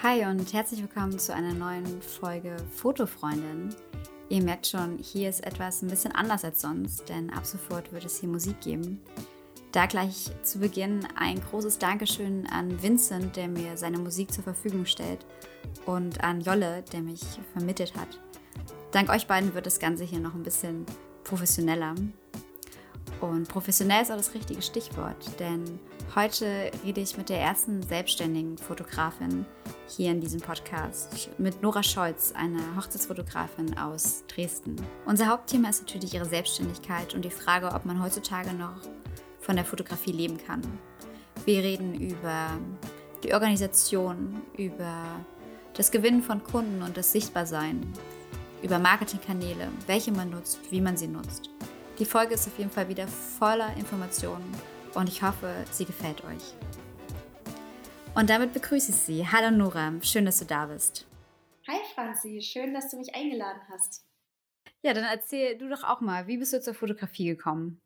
Hi und herzlich willkommen zu einer neuen Folge Fotofreundin. Ihr merkt schon, hier ist etwas ein bisschen anders als sonst, denn ab sofort wird es hier Musik geben. Da gleich zu Beginn ein großes Dankeschön an Vincent, der mir seine Musik zur Verfügung stellt, und an Jolle, der mich vermittelt hat. Dank euch beiden wird das Ganze hier noch ein bisschen professioneller. Und professionell ist auch das richtige Stichwort, denn heute rede ich mit der ersten selbstständigen Fotografin hier in diesem Podcast, mit Nora Scholz, einer Hochzeitsfotografin aus Dresden. Unser Hauptthema ist natürlich ihre Selbstständigkeit und die Frage, ob man heutzutage noch von der Fotografie leben kann. Wir reden über die Organisation, über das Gewinnen von Kunden und das Sichtbarsein, über Marketingkanäle, welche man nutzt, wie man sie nutzt. Die Folge ist auf jeden Fall wieder voller Informationen und ich hoffe, sie gefällt euch. Und damit begrüße ich Sie. Hallo Nora, schön, dass du da bist. Hi Franzi, schön, dass du mich eingeladen hast. Ja, dann erzähl du doch auch mal, wie bist du zur Fotografie gekommen?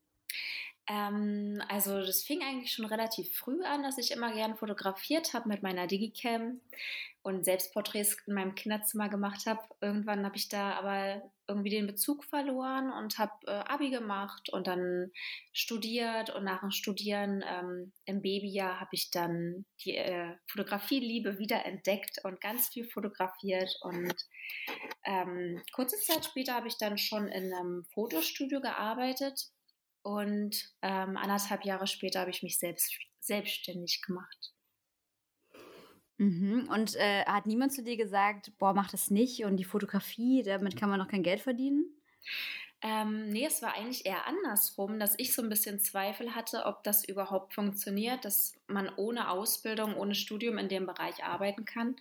Ähm, also das fing eigentlich schon relativ früh an, dass ich immer gern fotografiert habe mit meiner Digicam und Selbstporträts in meinem Kinderzimmer gemacht habe. Irgendwann habe ich da aber irgendwie den Bezug verloren und habe äh, Abi gemacht und dann studiert. Und nach dem Studieren ähm, im Babyjahr habe ich dann die äh, Fotografieliebe wieder entdeckt und ganz viel fotografiert. Und ähm, kurze Zeit später habe ich dann schon in einem Fotostudio gearbeitet und ähm, anderthalb Jahre später habe ich mich selbst selbstständig gemacht. Mhm. Und äh, hat niemand zu dir gesagt, boah, mach das nicht und die Fotografie, damit kann man noch kein Geld verdienen? Ähm, nee, es war eigentlich eher andersrum, dass ich so ein bisschen Zweifel hatte, ob das überhaupt funktioniert, dass man ohne Ausbildung, ohne Studium in dem Bereich arbeiten kann.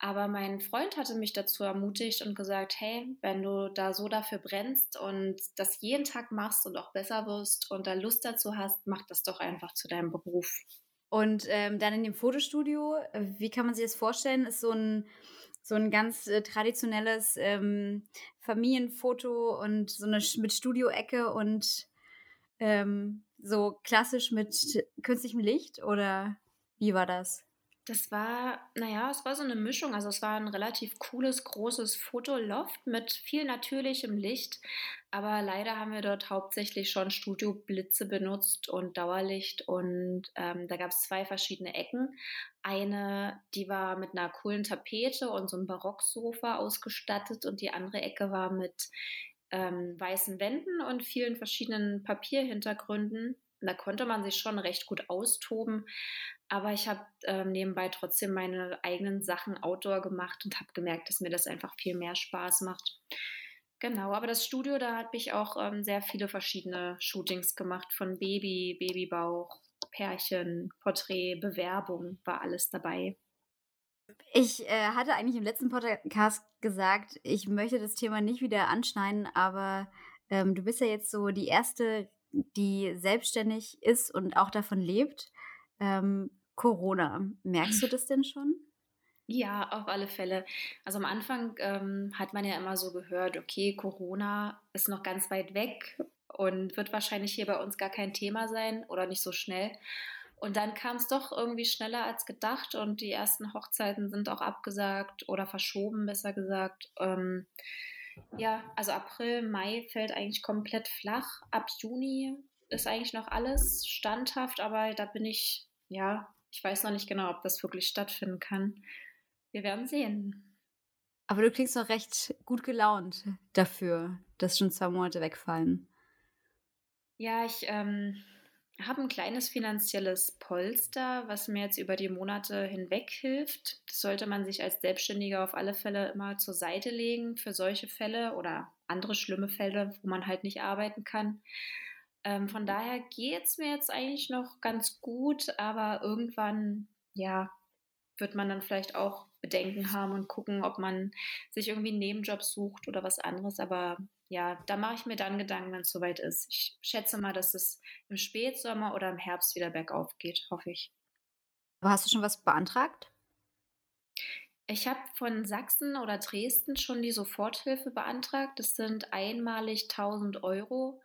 Aber mein Freund hatte mich dazu ermutigt und gesagt, hey, wenn du da so dafür brennst und das jeden Tag machst und auch besser wirst und da Lust dazu hast, mach das doch einfach zu deinem Beruf. Und ähm, dann in dem Fotostudio, wie kann man sich das vorstellen? Ist so ein so ein ganz äh, traditionelles ähm, Familienfoto und so eine mit Studioecke und ähm, so klassisch mit künstlichem Licht oder wie war das? Das war, naja, es war so eine Mischung. Also es war ein relativ cooles, großes Fotoloft mit viel natürlichem Licht. Aber leider haben wir dort hauptsächlich schon Studioblitze benutzt und Dauerlicht. Und ähm, da gab es zwei verschiedene Ecken. Eine, die war mit einer coolen Tapete und so einem Barocksofa ausgestattet. Und die andere Ecke war mit ähm, weißen Wänden und vielen verschiedenen Papierhintergründen. Da konnte man sich schon recht gut austoben. Aber ich habe ähm, nebenbei trotzdem meine eigenen Sachen outdoor gemacht und habe gemerkt, dass mir das einfach viel mehr Spaß macht. Genau, aber das Studio, da habe ich auch ähm, sehr viele verschiedene Shootings gemacht, von Baby, Babybauch, Pärchen, Porträt, Bewerbung, war alles dabei. Ich äh, hatte eigentlich im letzten Podcast gesagt, ich möchte das Thema nicht wieder anschneiden, aber ähm, du bist ja jetzt so die erste, die selbstständig ist und auch davon lebt. Ähm, Corona, merkst du das denn schon? Ja, auf alle Fälle. Also am Anfang ähm, hat man ja immer so gehört, okay, Corona ist noch ganz weit weg und wird wahrscheinlich hier bei uns gar kein Thema sein oder nicht so schnell. Und dann kam es doch irgendwie schneller als gedacht und die ersten Hochzeiten sind auch abgesagt oder verschoben, besser gesagt. Ähm, ja, also April, Mai fällt eigentlich komplett flach. Ab Juni ist eigentlich noch alles standhaft, aber da bin ich, ja, ich weiß noch nicht genau, ob das wirklich stattfinden kann. Wir werden sehen. Aber du klingst noch recht gut gelaunt dafür, dass schon zwei Monate wegfallen. Ja, ich ähm, habe ein kleines finanzielles Polster, was mir jetzt über die Monate hinweg hilft. Das sollte man sich als Selbstständiger auf alle Fälle immer zur Seite legen für solche Fälle oder andere schlimme Fälle, wo man halt nicht arbeiten kann. Ähm, von daher geht es mir jetzt eigentlich noch ganz gut, aber irgendwann, ja, wird man dann vielleicht auch Bedenken haben und gucken, ob man sich irgendwie einen Nebenjob sucht oder was anderes. Aber ja, da mache ich mir dann Gedanken, wenn es soweit ist. Ich schätze mal, dass es im Spätsommer oder im Herbst wieder bergauf geht, hoffe ich. Aber hast du schon was beantragt? Ich habe von Sachsen oder Dresden schon die Soforthilfe beantragt. Das sind einmalig 1000 Euro.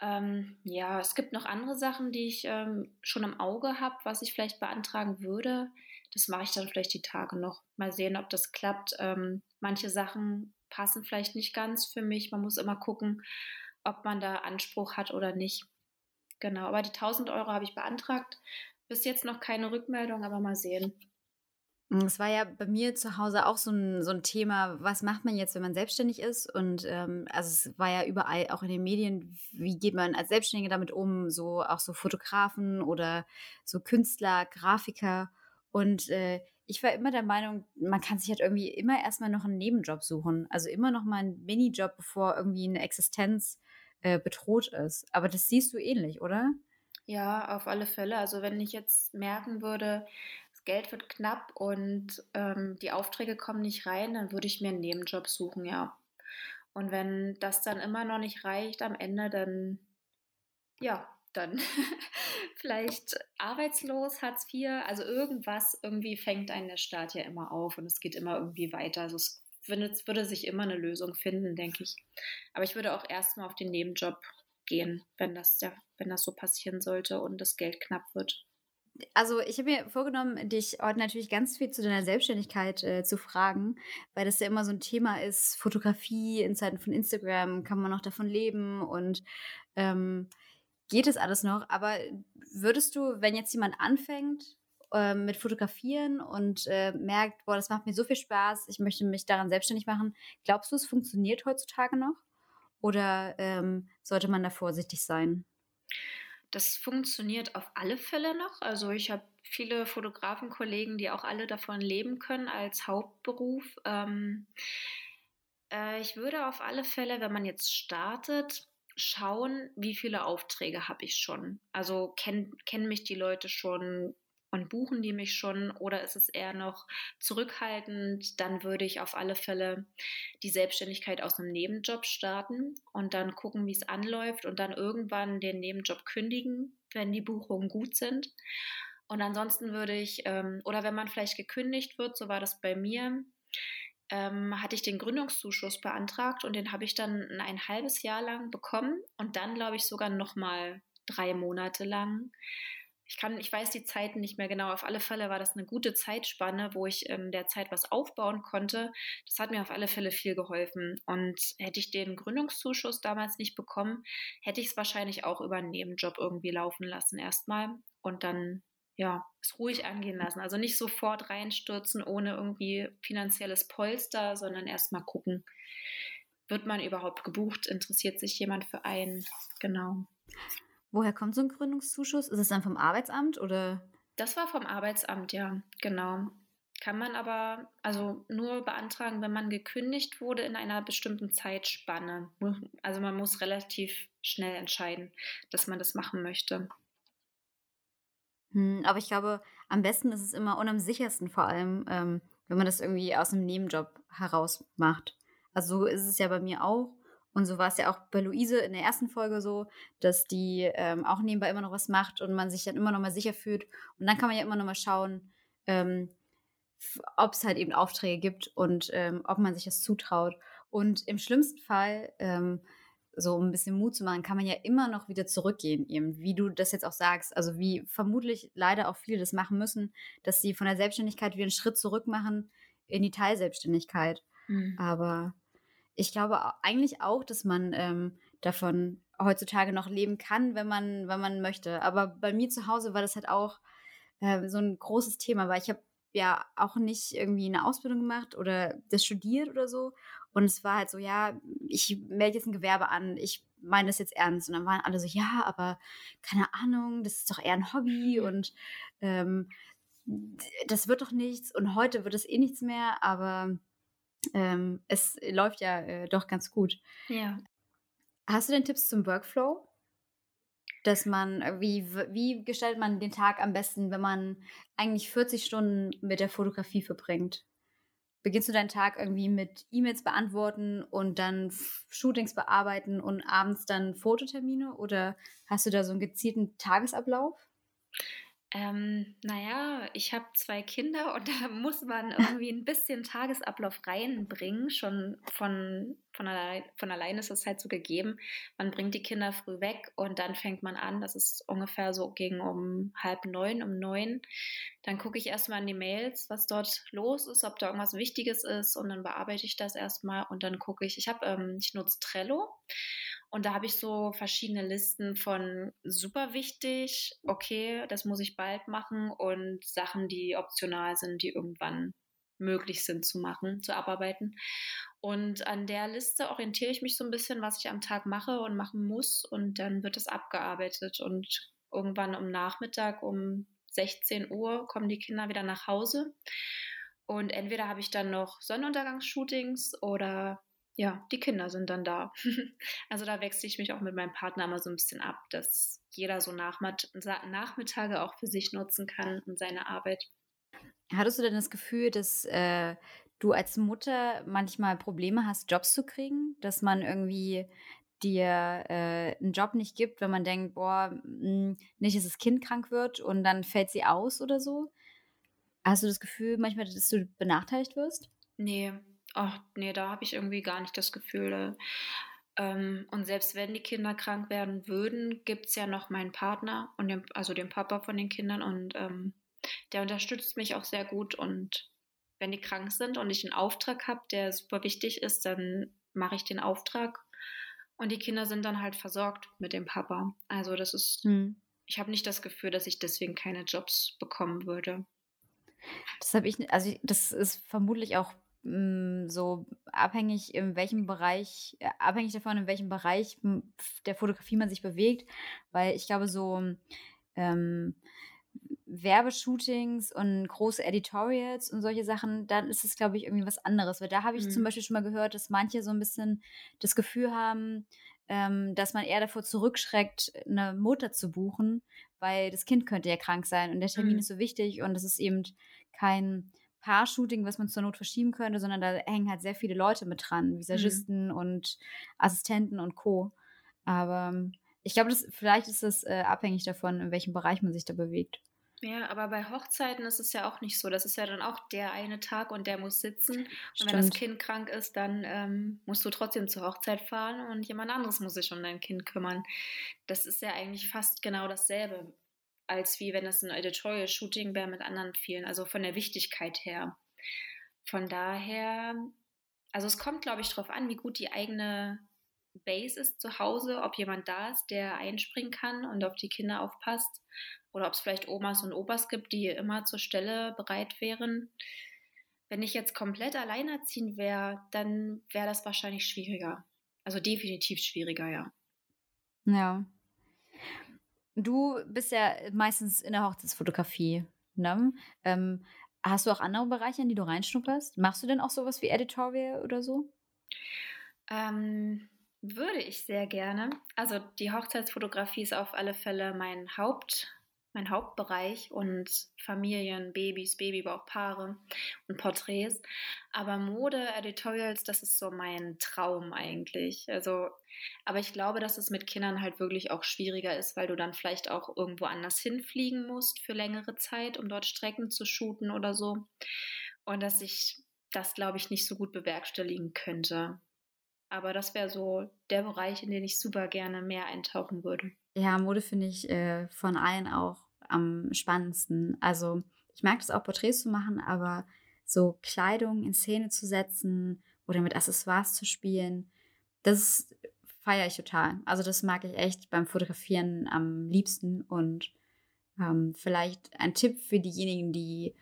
Ähm, ja, es gibt noch andere Sachen, die ich ähm, schon im Auge habe, was ich vielleicht beantragen würde. Das mache ich dann vielleicht die Tage noch. Mal sehen, ob das klappt. Ähm, manche Sachen passen vielleicht nicht ganz für mich. Man muss immer gucken, ob man da Anspruch hat oder nicht. Genau, aber die 1000 Euro habe ich beantragt. Bis jetzt noch keine Rückmeldung, aber mal sehen. Es war ja bei mir zu Hause auch so ein, so ein Thema, was macht man jetzt, wenn man selbstständig ist? Und ähm, also es war ja überall, auch in den Medien, wie geht man als Selbstständige damit um? So auch so Fotografen oder so Künstler, Grafiker. Und äh, ich war immer der Meinung, man kann sich halt irgendwie immer erstmal noch einen Nebenjob suchen. Also immer noch mal einen Minijob, bevor irgendwie eine Existenz äh, bedroht ist. Aber das siehst du ähnlich, oder? Ja, auf alle Fälle. Also wenn ich jetzt merken würde, Geld wird knapp und ähm, die Aufträge kommen nicht rein, dann würde ich mir einen Nebenjob suchen, ja. Und wenn das dann immer noch nicht reicht am Ende, dann ja, dann vielleicht arbeitslos, Hartz IV, also irgendwas, irgendwie fängt einen der Staat ja immer auf und es geht immer irgendwie weiter. Also es würde, es würde sich immer eine Lösung finden, denke ich. Aber ich würde auch erstmal auf den Nebenjob gehen, wenn das, der, wenn das so passieren sollte und das Geld knapp wird also ich habe mir vorgenommen, dich heute natürlich ganz viel zu deiner Selbstständigkeit äh, zu fragen, weil das ja immer so ein Thema ist. Fotografie in Zeiten von Instagram, kann man noch davon leben und ähm, geht es alles noch? Aber würdest du, wenn jetzt jemand anfängt äh, mit Fotografieren und äh, merkt, boah, das macht mir so viel Spaß, ich möchte mich daran selbstständig machen, glaubst du, es funktioniert heutzutage noch? Oder ähm, sollte man da vorsichtig sein? Das funktioniert auf alle Fälle noch. Also ich habe viele Fotografenkollegen, die auch alle davon leben können als Hauptberuf. Ähm, äh, ich würde auf alle Fälle, wenn man jetzt startet, schauen, wie viele Aufträge habe ich schon. Also kennen kenn mich die Leute schon und buchen die mich schon oder ist es eher noch zurückhaltend, dann würde ich auf alle Fälle die Selbstständigkeit aus einem Nebenjob starten und dann gucken, wie es anläuft und dann irgendwann den Nebenjob kündigen, wenn die Buchungen gut sind. Und ansonsten würde ich, ähm, oder wenn man vielleicht gekündigt wird, so war das bei mir, ähm, hatte ich den Gründungszuschuss beantragt und den habe ich dann ein halbes Jahr lang bekommen und dann, glaube ich, sogar nochmal drei Monate lang ich kann, ich weiß die Zeiten nicht mehr genau. Auf alle Fälle war das eine gute Zeitspanne, wo ich in der Zeit was aufbauen konnte. Das hat mir auf alle Fälle viel geholfen. Und hätte ich den Gründungszuschuss damals nicht bekommen, hätte ich es wahrscheinlich auch über einen Nebenjob irgendwie laufen lassen erstmal und dann ja, es ruhig angehen lassen. Also nicht sofort reinstürzen ohne irgendwie finanzielles Polster, sondern erstmal gucken, wird man überhaupt gebucht? Interessiert sich jemand für einen? Genau. Woher kommt so ein Gründungszuschuss? Ist es dann vom Arbeitsamt oder? Das war vom Arbeitsamt, ja, genau. Kann man aber also nur beantragen, wenn man gekündigt wurde in einer bestimmten Zeitspanne. Also man muss relativ schnell entscheiden, dass man das machen möchte. Hm, aber ich glaube, am besten ist es immer und am sichersten vor allem, ähm, wenn man das irgendwie aus einem Nebenjob heraus macht. Also so ist es ja bei mir auch. Und so war es ja auch bei Luise in der ersten Folge so, dass die ähm, auch nebenbei immer noch was macht und man sich dann immer noch mal sicher fühlt. Und dann kann man ja immer noch mal schauen, ähm, ob es halt eben Aufträge gibt und ähm, ob man sich das zutraut. Und im schlimmsten Fall, ähm, so um ein bisschen Mut zu machen, kann man ja immer noch wieder zurückgehen, eben, wie du das jetzt auch sagst. Also wie vermutlich leider auch viele das machen müssen, dass sie von der Selbstständigkeit wieder einen Schritt zurück machen in die Teilselbstständigkeit. Mhm. Aber ich glaube eigentlich auch, dass man ähm, davon heutzutage noch leben kann, wenn man, wenn man möchte. Aber bei mir zu Hause war das halt auch äh, so ein großes Thema, weil ich habe ja auch nicht irgendwie eine Ausbildung gemacht oder das studiert oder so. Und es war halt so, ja, ich melde jetzt ein Gewerbe an, ich meine das jetzt ernst. Und dann waren alle so, ja, aber keine Ahnung, das ist doch eher ein Hobby und ähm, das wird doch nichts. Und heute wird es eh nichts mehr, aber ähm, es läuft ja äh, doch ganz gut. Ja. Hast du denn Tipps zum Workflow? Dass man, äh, wie, wie gestaltet man den Tag am besten, wenn man eigentlich 40 Stunden mit der Fotografie verbringt? Beginnst du deinen Tag irgendwie mit E-Mails beantworten und dann Shootings bearbeiten und abends dann Fototermine oder hast du da so einen gezielten Tagesablauf? Ähm, naja, ich habe zwei Kinder und da muss man irgendwie ein bisschen Tagesablauf reinbringen. Schon von, von, allein, von allein ist es halt so gegeben. Man bringt die Kinder früh weg und dann fängt man an. Das ist ungefähr so gegen um halb neun, um neun. Dann gucke ich erstmal in die Mails, was dort los ist, ob da irgendwas Wichtiges ist und dann bearbeite ich das erstmal und dann gucke ich. Ich habe, ähm, ich nutze Trello. Und da habe ich so verschiedene Listen von super wichtig, okay, das muss ich bald machen und Sachen, die optional sind, die irgendwann möglich sind zu machen, zu abarbeiten. Und an der Liste orientiere ich mich so ein bisschen, was ich am Tag mache und machen muss. Und dann wird es abgearbeitet. Und irgendwann um Nachmittag um 16 Uhr kommen die Kinder wieder nach Hause. Und entweder habe ich dann noch Sonnenuntergangsshootings oder ja, die Kinder sind dann da. also da wechsle ich mich auch mit meinem Partner immer so ein bisschen ab, dass jeder so Nachmittage auch für sich nutzen kann und seine Arbeit. Hattest du denn das Gefühl, dass äh, du als Mutter manchmal Probleme hast, Jobs zu kriegen? Dass man irgendwie dir äh, einen Job nicht gibt, wenn man denkt, boah, mh, hm, nicht, dass das Kind krank wird und dann fällt sie aus oder so? Hast du das Gefühl manchmal, dass du benachteiligt wirst? Nee, Ach, nee, da habe ich irgendwie gar nicht das Gefühl. Ähm, und selbst wenn die Kinder krank werden würden, gibt es ja noch meinen Partner und den, also den Papa von den Kindern und ähm, der unterstützt mich auch sehr gut. Und wenn die krank sind und ich einen Auftrag habe, der super wichtig ist, dann mache ich den Auftrag und die Kinder sind dann halt versorgt mit dem Papa. Also das ist, hm. ich habe nicht das Gefühl, dass ich deswegen keine Jobs bekommen würde. Das habe ich, also das ist vermutlich auch so abhängig in welchem Bereich, äh, abhängig davon, in welchem Bereich der Fotografie man sich bewegt, weil ich glaube, so ähm, Werbeshootings und große Editorials und solche Sachen, dann ist es, glaube ich, irgendwie was anderes. Weil da habe ich mhm. zum Beispiel schon mal gehört, dass manche so ein bisschen das Gefühl haben, ähm, dass man eher davor zurückschreckt, eine Mutter zu buchen, weil das Kind könnte ja krank sein und der Termin mhm. ist so wichtig und es ist eben kein Paar-Shooting, was man zur Not verschieben könnte, sondern da hängen halt sehr viele Leute mit dran, Visagisten mhm. und Assistenten und Co. Aber ähm, ich glaube, vielleicht ist es äh, abhängig davon, in welchem Bereich man sich da bewegt. Ja, aber bei Hochzeiten ist es ja auch nicht so. Das ist ja dann auch der eine Tag und der muss sitzen. Und wenn das Kind krank ist, dann ähm, musst du trotzdem zur Hochzeit fahren und jemand anderes muss sich um dein Kind kümmern. Das ist ja eigentlich fast genau dasselbe als wie wenn es ein Editorial-Shooting wäre mit anderen vielen, also von der Wichtigkeit her. Von daher, also es kommt, glaube ich, darauf an, wie gut die eigene Base ist zu Hause, ob jemand da ist, der einspringen kann und auf die Kinder aufpasst. Oder ob es vielleicht Omas und Opas gibt, die immer zur Stelle bereit wären. Wenn ich jetzt komplett alleinerziehend wäre, dann wäre das wahrscheinlich schwieriger. Also definitiv schwieriger, ja. Ja. Du bist ja meistens in der Hochzeitsfotografie. Ne? Ähm, hast du auch andere Bereiche, in die du reinschnupperst? Machst du denn auch sowas wie Editorial oder so? Ähm, würde ich sehr gerne. Also die Hochzeitsfotografie ist auf alle Fälle mein Haupt, mein Hauptbereich und Familien, Babys, Babybauchpaare und Porträts. Aber Mode, Editorials, das ist so mein Traum eigentlich. Also, aber ich glaube, dass es mit Kindern halt wirklich auch schwieriger ist, weil du dann vielleicht auch irgendwo anders hinfliegen musst für längere Zeit, um dort Strecken zu shooten oder so. Und dass ich das, glaube ich, nicht so gut bewerkstelligen könnte. Aber das wäre so der Bereich, in den ich super gerne mehr eintauchen würde. Ja, Mode finde ich äh, von allen auch am spannendsten. Also ich mag das auch, Porträts zu machen, aber so Kleidung in Szene zu setzen oder mit Accessoires zu spielen, das feiere ich total. Also das mag ich echt beim Fotografieren am liebsten. Und ähm, vielleicht ein Tipp für diejenigen, die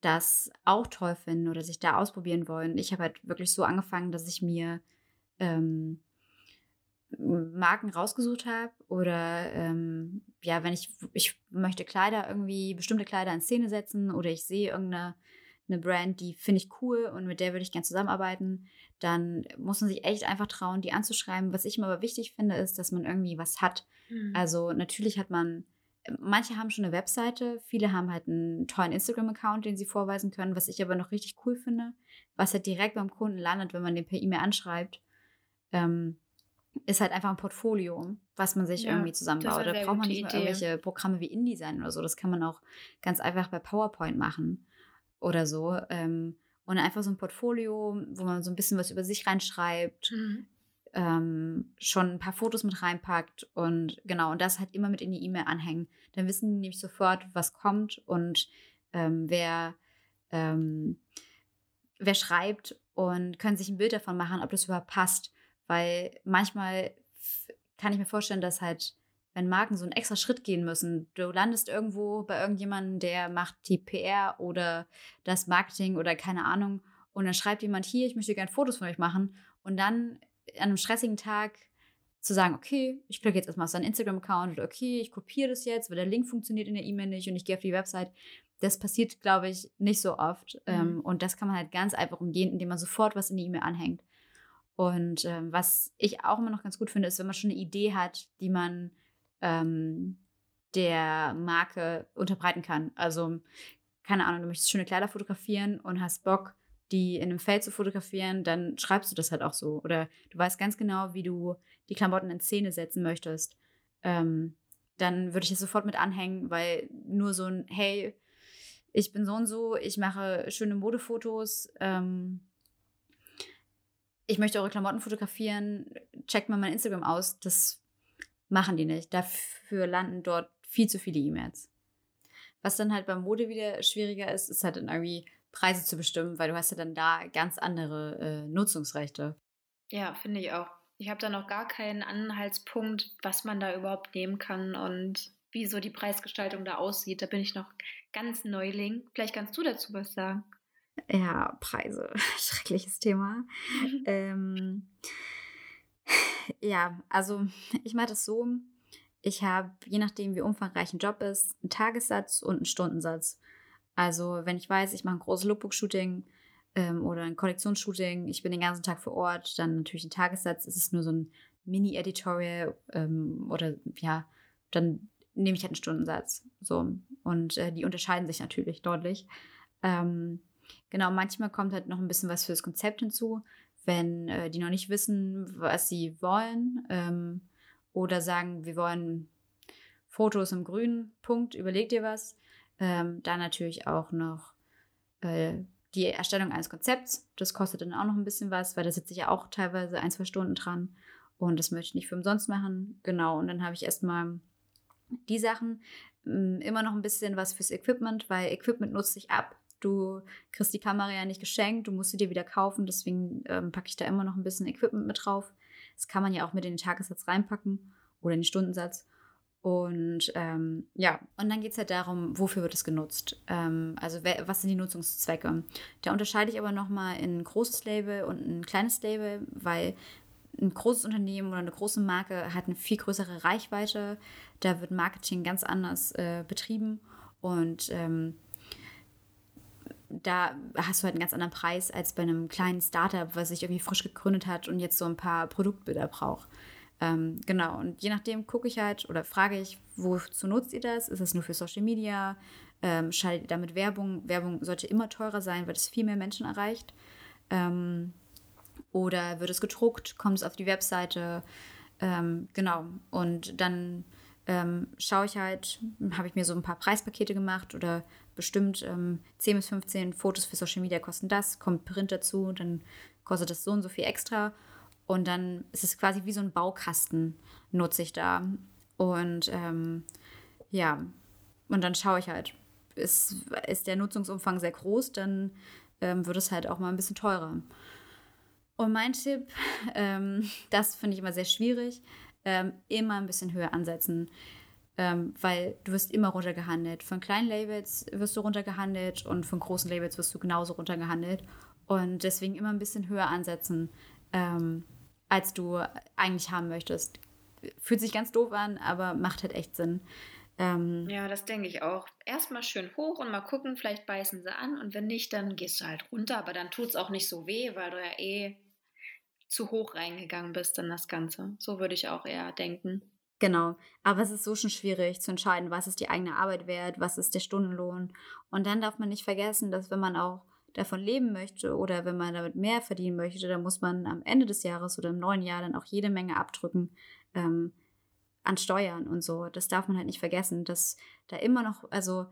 das auch toll finden oder sich da ausprobieren wollen. Ich habe halt wirklich so angefangen, dass ich mir ähm, Marken rausgesucht habe oder ähm, ja, wenn ich, ich möchte Kleider irgendwie, bestimmte Kleider in Szene setzen oder ich sehe irgendeine eine Brand, die finde ich cool und mit der würde ich gerne zusammenarbeiten, dann muss man sich echt einfach trauen, die anzuschreiben. Was ich immer aber wichtig finde, ist, dass man irgendwie was hat. Mhm. Also natürlich hat man, manche haben schon eine Webseite, viele haben halt einen tollen Instagram-Account, den sie vorweisen können, was ich aber noch richtig cool finde, was halt direkt beim Kunden landet, wenn man den per E-Mail anschreibt. Ähm, ist halt einfach ein Portfolio, was man sich ja, irgendwie zusammenbaut. Da braucht man nicht mal irgendwelche Programme wie InDesign oder so. Das kann man auch ganz einfach bei PowerPoint machen oder so. Ähm, und einfach so ein Portfolio, wo man so ein bisschen was über sich reinschreibt, mhm. ähm, schon ein paar Fotos mit reinpackt und genau, und das halt immer mit in die E-Mail anhängen. Dann wissen die nämlich sofort, was kommt und ähm, wer, ähm, wer schreibt und können sich ein Bild davon machen, ob das überhaupt passt. Weil manchmal kann ich mir vorstellen, dass halt, wenn Marken so einen extra Schritt gehen müssen, du landest irgendwo bei irgendjemandem, der macht die PR oder das Marketing oder keine Ahnung, und dann schreibt jemand hier, ich möchte gerne Fotos von euch machen, und dann an einem stressigen Tag zu sagen, okay, ich klicke jetzt erstmal auf seinen Instagram-Account oder okay, ich kopiere das jetzt, weil der Link funktioniert in der E-Mail nicht und ich gehe auf die Website. Das passiert, glaube ich, nicht so oft. Mhm. Ähm, und das kann man halt ganz einfach umgehen, indem man sofort was in die E-Mail anhängt. Und ähm, was ich auch immer noch ganz gut finde, ist, wenn man schon eine Idee hat, die man ähm, der Marke unterbreiten kann. Also, keine Ahnung, du möchtest schöne Kleider fotografieren und hast Bock, die in einem Feld zu fotografieren, dann schreibst du das halt auch so. Oder du weißt ganz genau, wie du die Klamotten in Szene setzen möchtest. Ähm, dann würde ich es sofort mit anhängen, weil nur so ein, hey, ich bin so und so, ich mache schöne Modefotos, ähm, ich möchte eure Klamotten fotografieren, checkt mal mein Instagram aus. Das machen die nicht. Dafür landen dort viel zu viele E-Mails. Was dann halt beim Mode wieder schwieriger ist, ist halt dann irgendwie Preise zu bestimmen, weil du hast ja dann da ganz andere äh, Nutzungsrechte. Ja, finde ich auch. Ich habe da noch gar keinen Anhaltspunkt, was man da überhaupt nehmen kann und wie so die Preisgestaltung da aussieht. Da bin ich noch ganz Neuling. Vielleicht kannst du dazu was sagen. Ja, Preise. Schreckliches Thema. ähm, ja, also ich mache das so. Ich habe, je nachdem, wie umfangreich ein Job ist, einen Tagessatz und einen Stundensatz. Also, wenn ich weiß, ich mache ein großes Lookbook-Shooting ähm, oder ein Kollektionsshooting, ich bin den ganzen Tag vor Ort, dann natürlich ein Tagessatz. Es ist nur so ein Mini-Editorial ähm, oder ja, dann nehme ich halt einen Stundensatz. So. Und äh, die unterscheiden sich natürlich deutlich. Ähm, Genau, manchmal kommt halt noch ein bisschen was fürs Konzept hinzu, wenn äh, die noch nicht wissen, was sie wollen ähm, oder sagen, wir wollen Fotos im grünen Punkt, überleg dir was. Ähm, dann natürlich auch noch äh, die Erstellung eines Konzepts. Das kostet dann auch noch ein bisschen was, weil da sitze ich ja auch teilweise ein, zwei Stunden dran. Und das möchte ich nicht für umsonst machen. Genau, und dann habe ich erstmal die Sachen. Ähm, immer noch ein bisschen was fürs Equipment, weil Equipment nutzt sich ab. Du kriegst die Kamera ja nicht geschenkt, du musst sie dir wieder kaufen, deswegen ähm, packe ich da immer noch ein bisschen Equipment mit drauf. Das kann man ja auch mit in den Tagessatz reinpacken oder in den Stundensatz. Und ähm, ja, und dann geht es halt darum, wofür wird es genutzt? Ähm, also was sind die Nutzungszwecke? Da unterscheide ich aber nochmal in ein großes Label und ein kleines Label, weil ein großes Unternehmen oder eine große Marke hat eine viel größere Reichweite. Da wird Marketing ganz anders äh, betrieben. Und ähm, da hast du halt einen ganz anderen Preis als bei einem kleinen Startup, was sich irgendwie frisch gegründet hat und jetzt so ein paar Produktbilder braucht. Ähm, genau, und je nachdem gucke ich halt oder frage ich, wozu nutzt ihr das? Ist es nur für Social Media? Ähm, schaltet ihr damit Werbung? Werbung sollte immer teurer sein, weil es viel mehr Menschen erreicht. Ähm, oder wird es gedruckt? Kommt es auf die Webseite? Ähm, genau, und dann ähm, schaue ich halt, habe ich mir so ein paar Preispakete gemacht oder bestimmt ähm, 10 bis 15 Fotos für Social Media kosten das, kommt Print dazu, dann kostet das so und so viel extra. Und dann ist es quasi wie so ein Baukasten, nutze ich da. Und ähm, ja, und dann schaue ich halt, ist, ist der Nutzungsumfang sehr groß, dann ähm, wird es halt auch mal ein bisschen teurer. Und mein Tipp, ähm, das finde ich immer sehr schwierig, ähm, immer ein bisschen höher ansetzen ähm, weil du wirst immer runtergehandelt. Von kleinen Labels wirst du runtergehandelt und von großen Labels wirst du genauso runtergehandelt. Und deswegen immer ein bisschen höher ansetzen, ähm, als du eigentlich haben möchtest. Fühlt sich ganz doof an, aber macht halt echt Sinn. Ähm, ja, das denke ich auch. Erstmal schön hoch und mal gucken, vielleicht beißen sie an und wenn nicht, dann gehst du halt runter, aber dann tut es auch nicht so weh, weil du ja eh zu hoch reingegangen bist in das Ganze. So würde ich auch eher denken. Genau, aber es ist so schon schwierig zu entscheiden, was ist die eigene Arbeit wert, was ist der Stundenlohn. Und dann darf man nicht vergessen, dass wenn man auch davon leben möchte oder wenn man damit mehr verdienen möchte, dann muss man am Ende des Jahres oder im neuen Jahr dann auch jede Menge abdrücken ähm, an Steuern und so. Das darf man halt nicht vergessen, dass da immer noch, also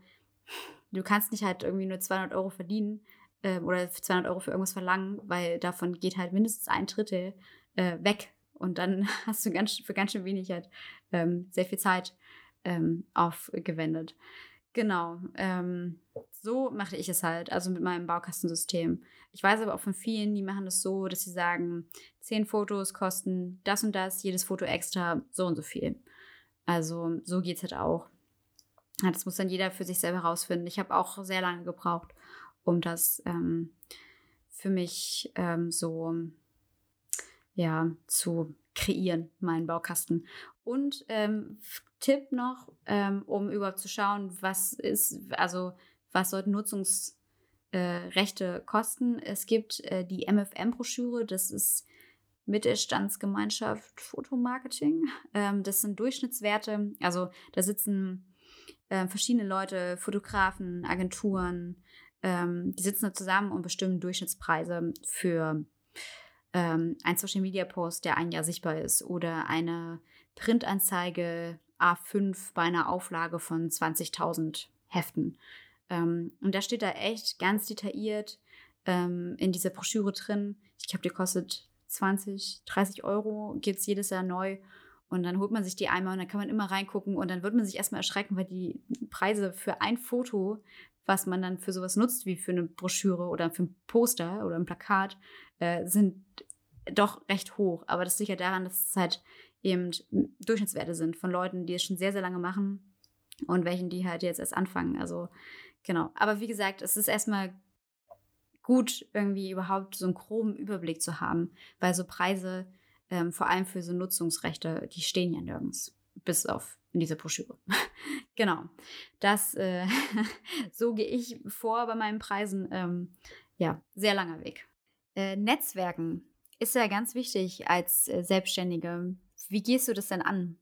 du kannst nicht halt irgendwie nur 200 Euro verdienen äh, oder 200 Euro für irgendwas verlangen, weil davon geht halt mindestens ein Drittel äh, weg. Und dann hast du ganz, für ganz schön wenig halt ähm, sehr viel Zeit ähm, aufgewendet. Genau. Ähm, so mache ich es halt, also mit meinem Baukastensystem. Ich weiß aber auch von vielen, die machen das so, dass sie sagen, zehn Fotos kosten das und das, jedes Foto extra so und so viel. Also so geht es halt auch. Das muss dann jeder für sich selber herausfinden. Ich habe auch sehr lange gebraucht, um das ähm, für mich ähm, so ja, zu kreieren, meinen Baukasten. Und ähm, Tipp noch, ähm, um überhaupt zu schauen, was ist, also was sollten Nutzungsrechte äh, kosten. Es gibt äh, die MFM-Broschüre, das ist Mittelstandsgemeinschaft Fotomarketing. Ähm, das sind Durchschnittswerte, also da sitzen äh, verschiedene Leute, Fotografen, Agenturen, ähm, die sitzen da zusammen und bestimmen Durchschnittspreise für ähm, ein Social Media Post, der ein Jahr sichtbar ist, oder eine Printanzeige A5 bei einer Auflage von 20.000 Heften. Ähm, und da steht da echt ganz detailliert ähm, in dieser Broschüre drin. Ich glaube, die kostet 20, 30 Euro, gibt es jedes Jahr neu. Und dann holt man sich die einmal und dann kann man immer reingucken und dann wird man sich erstmal erschrecken, weil die Preise für ein Foto, was man dann für sowas nutzt, wie für eine Broschüre oder für ein Poster oder ein Plakat, äh, sind doch recht hoch. Aber das liegt ja daran, dass es halt eben Durchschnittswerte sind von Leuten, die es schon sehr, sehr lange machen und welchen, die halt jetzt erst anfangen. Also genau. Aber wie gesagt, es ist erstmal gut, irgendwie überhaupt so einen groben Überblick zu haben, weil so Preise, ähm, vor allem für so Nutzungsrechte, die stehen ja nirgends, bis auf in dieser Broschüre. genau. Das, äh, so gehe ich vor bei meinen Preisen. Ähm, ja, sehr langer Weg. Äh, Netzwerken ist ja ganz wichtig als äh, Selbstständige. Wie gehst du das denn an?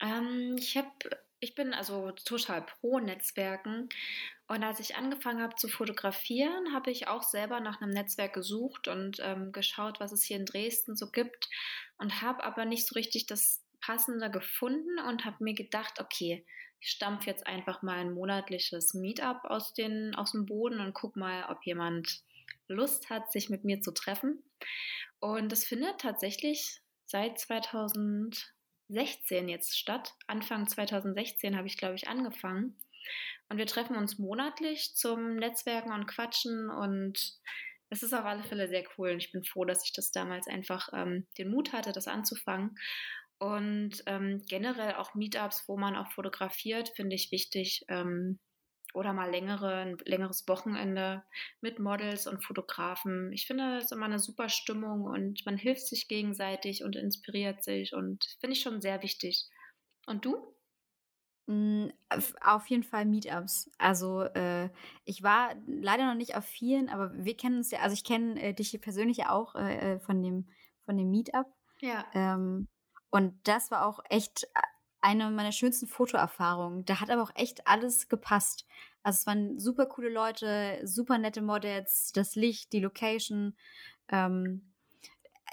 Ähm, ich habe ich bin also total pro Netzwerken. Und als ich angefangen habe zu fotografieren, habe ich auch selber nach einem Netzwerk gesucht und ähm, geschaut, was es hier in Dresden so gibt. Und habe aber nicht so richtig das Passende gefunden und habe mir gedacht, okay, ich stampfe jetzt einfach mal ein monatliches Meetup aus, den, aus dem Boden und guck mal, ob jemand Lust hat, sich mit mir zu treffen. Und das findet tatsächlich seit 2016 jetzt statt. Anfang 2016 habe ich, glaube ich, angefangen. Und wir treffen uns monatlich zum Netzwerken und Quatschen und es ist auf alle Fälle sehr cool und ich bin froh, dass ich das damals einfach ähm, den Mut hatte, das anzufangen. Und ähm, generell auch Meetups, wo man auch fotografiert, finde ich wichtig, ähm, oder mal längere, ein längeres Wochenende mit Models und Fotografen. Ich finde, ist immer eine super Stimmung und man hilft sich gegenseitig und inspiriert sich und finde ich schon sehr wichtig. Und du? Mm, auf jeden Fall Meetups. Also äh, ich war leider noch nicht auf vielen, aber wir kennen uns ja, also ich kenne äh, dich persönlich ja auch äh, äh, von dem von dem Meetup. Ja. Ähm, und das war auch echt eine meiner schönsten Fotoerfahrungen. Da hat aber auch echt alles gepasst. Also es waren super coole Leute, super nette Models, das Licht, die Location. Ähm,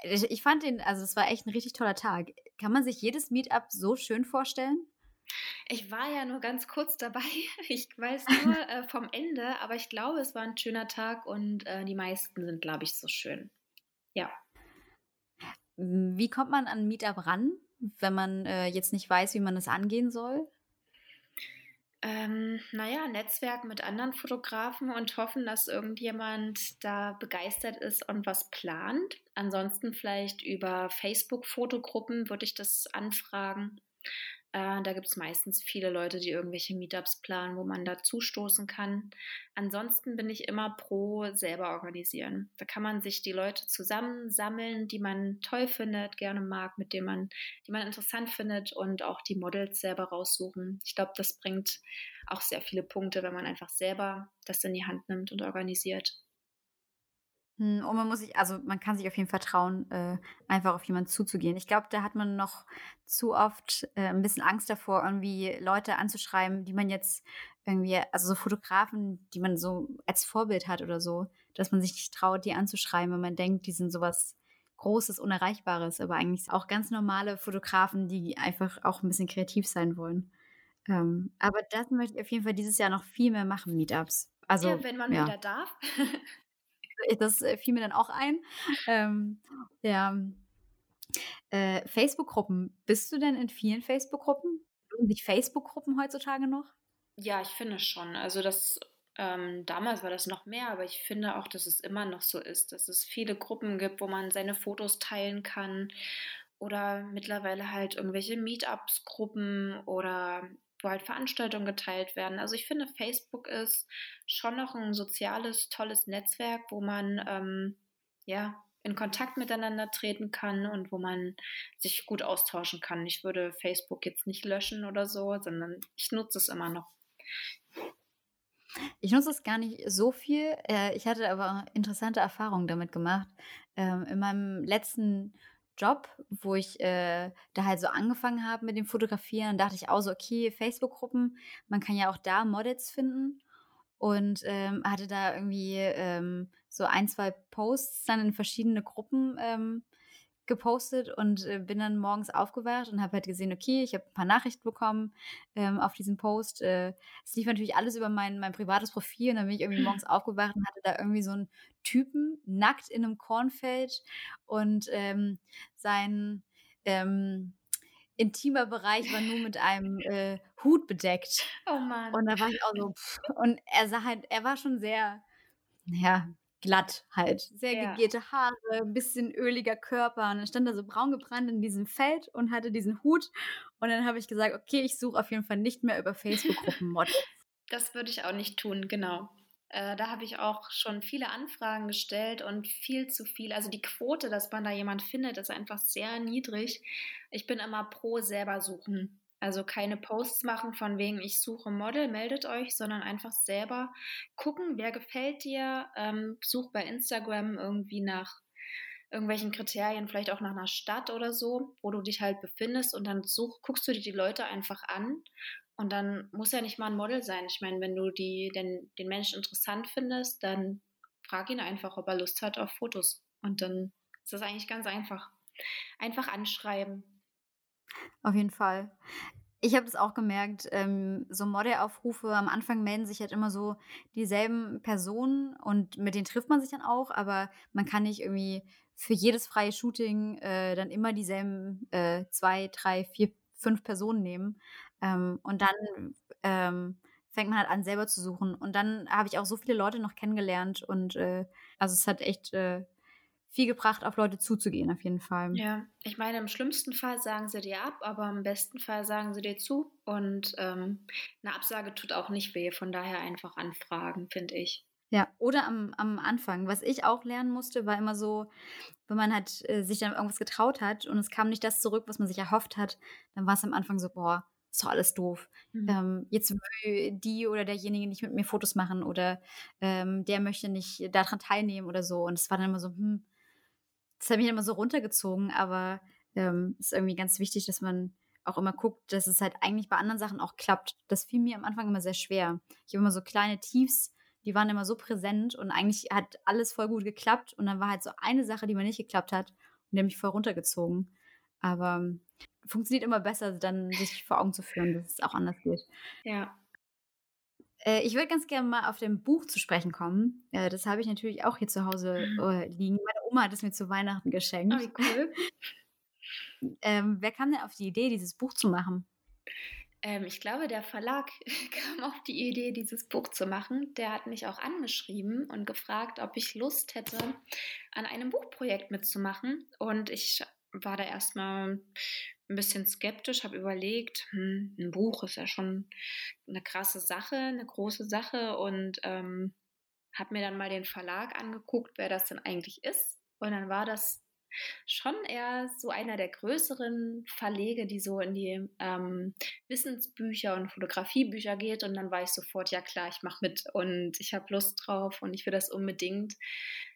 ich fand den, also es war echt ein richtig toller Tag. Kann man sich jedes Meetup so schön vorstellen? Ich war ja nur ganz kurz dabei. Ich weiß nur äh, vom Ende, aber ich glaube, es war ein schöner Tag und äh, die meisten sind, glaube ich, so schön. Ja. Wie kommt man an Meetup ran? wenn man äh, jetzt nicht weiß, wie man das angehen soll? Ähm, naja, Netzwerk mit anderen Fotografen und hoffen, dass irgendjemand da begeistert ist und was plant. Ansonsten vielleicht über Facebook-Fotogruppen würde ich das anfragen. Äh, da gibt es meistens viele Leute, die irgendwelche Meetups planen, wo man da zustoßen kann. Ansonsten bin ich immer pro selber organisieren. Da kann man sich die Leute zusammensammeln, die man toll findet, gerne mag, mit denen man, die man interessant findet und auch die Models selber raussuchen. Ich glaube, das bringt auch sehr viele Punkte, wenn man einfach selber das in die Hand nimmt und organisiert. Hm, und man muss sich, also man kann sich auf jeden Fall trauen, äh, einfach auf jemanden zuzugehen. Ich glaube, da hat man noch zu oft äh, ein bisschen Angst davor, irgendwie Leute anzuschreiben, die man jetzt irgendwie, also so Fotografen, die man so als Vorbild hat oder so, dass man sich nicht traut, die anzuschreiben, wenn man denkt, die sind sowas Großes, Unerreichbares, aber eigentlich auch ganz normale Fotografen, die einfach auch ein bisschen kreativ sein wollen. Ähm, aber das möchte ich auf jeden Fall dieses Jahr noch viel mehr machen, Meetups. Also, ja, wenn man ja. wieder darf. das äh, fiel mir dann auch ein. Ähm, ja. Äh, Facebook-Gruppen. Bist du denn in vielen Facebook-Gruppen? Lohnen sich Facebook-Gruppen heutzutage noch? Ja, ich finde schon. Also das ähm, damals war das noch mehr, aber ich finde auch, dass es immer noch so ist, dass es viele Gruppen gibt, wo man seine Fotos teilen kann oder mittlerweile halt irgendwelche Meetups-Gruppen oder wo halt Veranstaltungen geteilt werden. Also ich finde, Facebook ist schon noch ein soziales, tolles Netzwerk, wo man ähm, ja in Kontakt miteinander treten kann und wo man sich gut austauschen kann. Ich würde Facebook jetzt nicht löschen oder so, sondern ich nutze es immer noch. Ich nutze es gar nicht so viel. Äh, ich hatte aber interessante Erfahrungen damit gemacht. Ähm, in meinem letzten Job, wo ich äh, da halt so angefangen habe mit dem Fotografieren, dachte ich auch so, okay, Facebook-Gruppen, man kann ja auch da Models finden. Und ähm, hatte da irgendwie ähm, so ein, zwei Posts dann in verschiedene Gruppen ähm, gepostet und äh, bin dann morgens aufgewacht und habe halt gesehen, okay, ich habe ein paar Nachrichten bekommen ähm, auf diesen Post. Äh, es lief natürlich alles über mein, mein privates Profil und dann bin ich irgendwie morgens aufgewacht und hatte da irgendwie so einen Typen nackt in einem Kornfeld und ähm, sein ähm, intimer Bereich war nur mit einem äh, Hut bedeckt. Oh Mann. Und da war ich auch so, pff, und er sah halt, er war schon sehr, ja, glatt halt. Sehr Ja. gegelte Haare, ein bisschen öliger Körper. Und dann stand er so braun gebrannt in diesem Feld und hatte diesen Hut. Und dann habe ich gesagt, okay, ich suche auf jeden Fall nicht mehr über Facebook-Gruppen Models. Das würde ich auch nicht tun, genau. Äh, da habe ich auch schon viele Anfragen gestellt und viel zu viel. Also die Quote, dass man da jemand findet, ist einfach sehr niedrig. Ich bin immer pro selber suchen. Also keine Posts machen von wegen, ich suche Model, meldet euch, sondern einfach selber gucken, wer gefällt dir. Ähm, such bei Instagram irgendwie nach irgendwelchen Kriterien, vielleicht auch nach einer Stadt oder so, wo du dich halt befindest und dann such, guckst du dir die Leute einfach an und dann muss ja nicht mal ein Model sein. Ich meine, wenn du die, den, den Menschen interessant findest, dann frag ihn einfach, ob er Lust hat auf Fotos. Und dann ist das eigentlich ganz einfach. Einfach anschreiben. Auf jeden Fall. Ich habe das auch gemerkt, ähm, so Modelaufrufe, am Anfang melden sich halt immer so dieselben Personen und mit denen trifft man sich dann auch, aber man kann nicht irgendwie für jedes freie Shooting äh, dann immer dieselben äh, zwei, drei, vier, fünf Personen nehmen. Ähm, und dann ähm, fängt man halt an, selber zu suchen. Und dann habe ich auch so viele Leute noch kennengelernt und äh, also es hat echt äh, viel gebracht, auf Leute zuzugehen, auf jeden Fall. Ja, ich meine, im schlimmsten Fall sagen sie dir ab, aber im besten Fall sagen sie dir zu. Und ähm, eine Absage tut auch nicht weh. Von daher einfach anfragen, finde ich. Ja, oder am, am Anfang. Was ich auch lernen musste, war immer so, wenn man halt äh, sich dann irgendwas getraut hat und es kam nicht das zurück, was man sich erhofft hat, dann war es am Anfang so, boah, ist doch alles doof. Mhm. Ähm, jetzt will die oder derjenige nicht mit mir Fotos machen oder ähm, der möchte nicht daran teilnehmen oder so. Und es war dann immer so, hm, das hat mich immer so runtergezogen, aber ähm, ist irgendwie ganz wichtig, dass man auch immer guckt, dass es halt eigentlich bei anderen Sachen auch klappt. Das fiel mir am Anfang immer sehr schwer. Ich habe immer so kleine Tiefs, die waren immer so präsent und eigentlich hat alles voll gut geklappt und dann war halt so eine Sache, die mir nicht geklappt hat und die hat mich voll runtergezogen. Aber ähm, funktioniert immer besser, dann sich vor Augen zu führen, dass es auch anders geht. Ja. Äh, ich würde ganz gerne mal auf dem Buch zu sprechen kommen. Äh, das habe ich natürlich auch hier zu Hause äh, liegen. Meine Oma hat es mir zu Weihnachten geschenkt. Oh, wie cool. Ähm, wer kam denn auf die Idee, dieses Buch zu machen? Ähm, ich glaube, der Verlag kam auf die Idee, dieses Buch zu machen. Der hat mich auch angeschrieben und gefragt, ob ich Lust hätte, an einem Buchprojekt mitzumachen. Und ich war da erstmal ein bisschen skeptisch, habe überlegt, hm, ein Buch ist ja schon eine krasse Sache, eine große Sache und ähm, habe mir dann mal den Verlag angeguckt, wer das denn eigentlich ist. Und dann war das schon eher so einer der größeren Verlege, die so in die ähm, Wissensbücher und Fotografiebücher geht. Und dann war ich sofort, ja klar, ich mache mit und ich habe Lust drauf und ich will das unbedingt.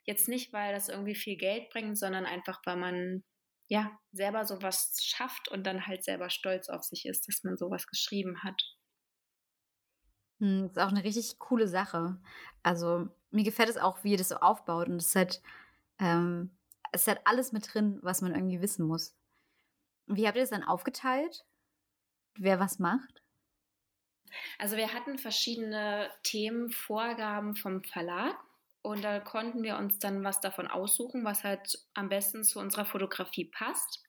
Jetzt nicht, weil das irgendwie viel Geld bringt, sondern einfach, weil man ja selber sowas schafft und dann halt selber stolz auf sich ist, dass man sowas geschrieben hat. Hm, ist auch eine richtig coole Sache. Also, mir gefällt es auch, wie ihr das so aufbaut und es hat ähm, es hat alles mit drin, was man irgendwie wissen muss. Wie habt ihr das dann aufgeteilt? Wer was macht? Also wir hatten verschiedene Themenvorgaben vom Verlag und da konnten wir uns dann was davon aussuchen, was halt am besten zu unserer Fotografie passt.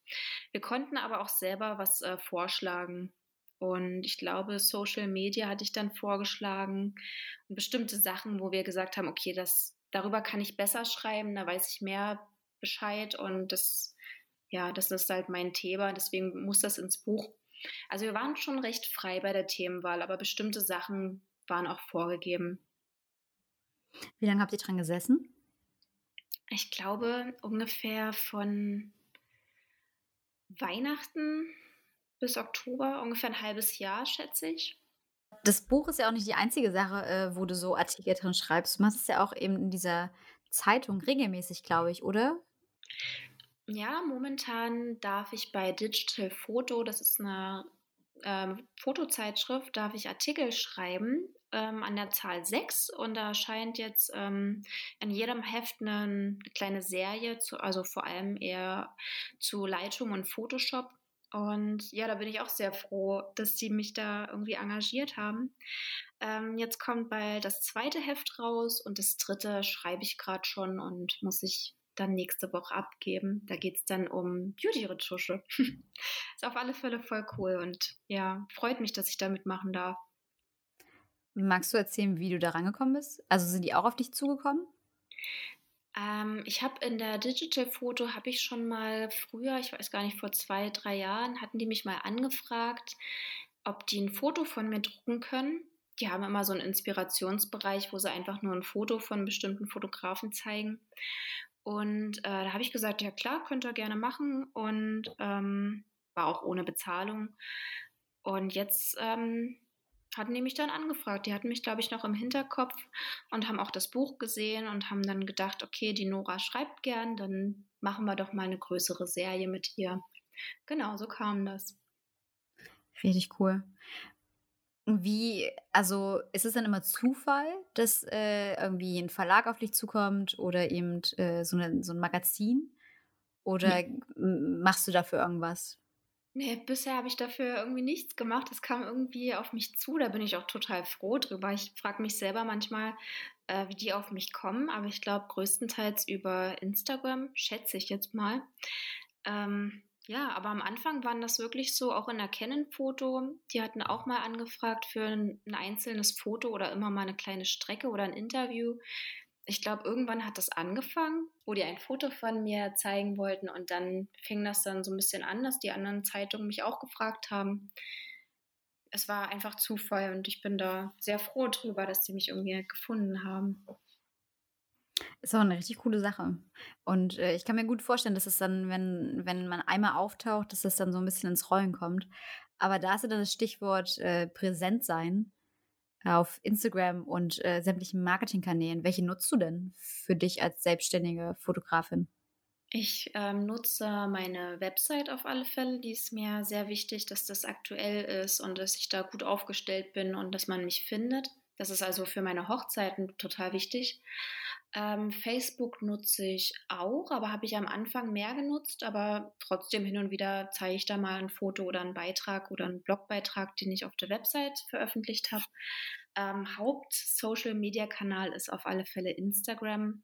Wir konnten aber auch selber was äh, vorschlagen. Und ich glaube, Social Media hatte ich dann vorgeschlagen und bestimmte Sachen, wo wir gesagt haben, okay, das, darüber kann ich besser schreiben, da weiß ich mehr Bescheid und das, ja, das ist halt mein Thema, deswegen muss das ins Buch. Also wir waren schon recht frei bei der Themenwahl, aber bestimmte Sachen waren auch vorgegeben. Wie lange habt ihr dran gesessen? Ich glaube ungefähr von Weihnachten bis Oktober, ungefähr ein halbes Jahr, schätze ich. Das Buch ist ja auch nicht die einzige Sache, äh, wo du so Artikel drin schreibst. Du machst es ja auch eben in dieser Zeitung regelmäßig, glaube ich, oder? Ja, momentan darf ich bei Digital Photo, das ist eine ähm, Fotozeitschrift, darf ich Artikel schreiben ähm, an der Zahl 6 und da erscheint jetzt ähm, in jedem Heft eine, eine kleine Serie, zu, also vor allem eher zu Lightroom und Photoshop. Und ja, da bin ich auch sehr froh, dass sie mich da irgendwie engagiert haben. Ähm, jetzt kommt bald das zweite Heft raus und das dritte schreibe ich gerade schon und muss ich dann nächste Woche abgeben. Da geht es dann um Beauty-Retusche. Ist auf alle Fälle voll cool und ja, freut mich, dass ich da mitmachen darf. Magst du erzählen, wie du da rangekommen bist? Also sind die auch auf dich zugekommen? Ähm, ich habe in der Digital Foto, habe ich schon mal früher, ich weiß gar nicht, vor zwei, drei Jahren, hatten die mich mal angefragt, ob die ein Foto von mir drucken können. Die haben immer so einen Inspirationsbereich, wo sie einfach nur ein Foto von bestimmten Fotografen zeigen. Und äh, da habe ich gesagt, ja klar, könnt ihr gerne machen und ähm, war auch ohne Bezahlung. Und jetzt ähm, hatten die mich dann angefragt. Die hatten mich, glaube ich, noch im Hinterkopf und haben auch das Buch gesehen und haben dann gedacht, okay, die Nora schreibt gern, dann machen wir doch mal eine größere Serie mit ihr. Genau, so kam das. Richtig cool. Wie, also ist es dann immer Zufall, dass äh, irgendwie ein Verlag auf dich zukommt oder eben äh, so, eine, so ein Magazin? Oder ja. machst du dafür irgendwas? Nee, bisher habe ich dafür irgendwie nichts gemacht. Es kam irgendwie auf mich zu. Da bin ich auch total froh drüber. Ich frage mich selber manchmal, äh, wie die auf mich kommen. Aber ich glaube größtenteils über Instagram, schätze ich jetzt mal. Ähm, ja, aber am Anfang waren das wirklich so, auch in der Canon-Foto. Die hatten auch mal angefragt für ein, ein einzelnes Foto oder immer mal eine kleine Strecke oder ein Interview ich glaube, irgendwann hat das angefangen, wo die ein Foto von mir zeigen wollten und dann fing das dann so ein bisschen an, dass die anderen Zeitungen mich auch gefragt haben. Es war einfach Zufall und ich bin da sehr froh drüber, dass sie mich irgendwie gefunden haben. Ist auch eine richtig coole Sache. Und äh, ich kann mir gut vorstellen, dass es dann, wenn, wenn man einmal auftaucht, dass es dann so ein bisschen ins Rollen kommt. Aber da ist ja dann das Stichwort äh, präsent sein auf Instagram und äh, sämtlichen Marketingkanälen. Welche nutzt du denn für dich als selbstständige Fotografin? Ich ähm, nutze meine Website auf alle Fälle. Die ist mir sehr wichtig, dass das aktuell ist und dass ich da gut aufgestellt bin und dass man mich findet. Das ist also für meine Hochzeiten total wichtig. Ähm, Facebook nutze ich auch, aber habe ich am Anfang mehr genutzt, aber trotzdem hin und wieder zeige ich da mal ein Foto oder einen Beitrag oder einen Blogbeitrag, den ich auf der Website veröffentlicht habe. Ähm, Haupt-Social-Media-Kanal ist auf alle Fälle Instagram.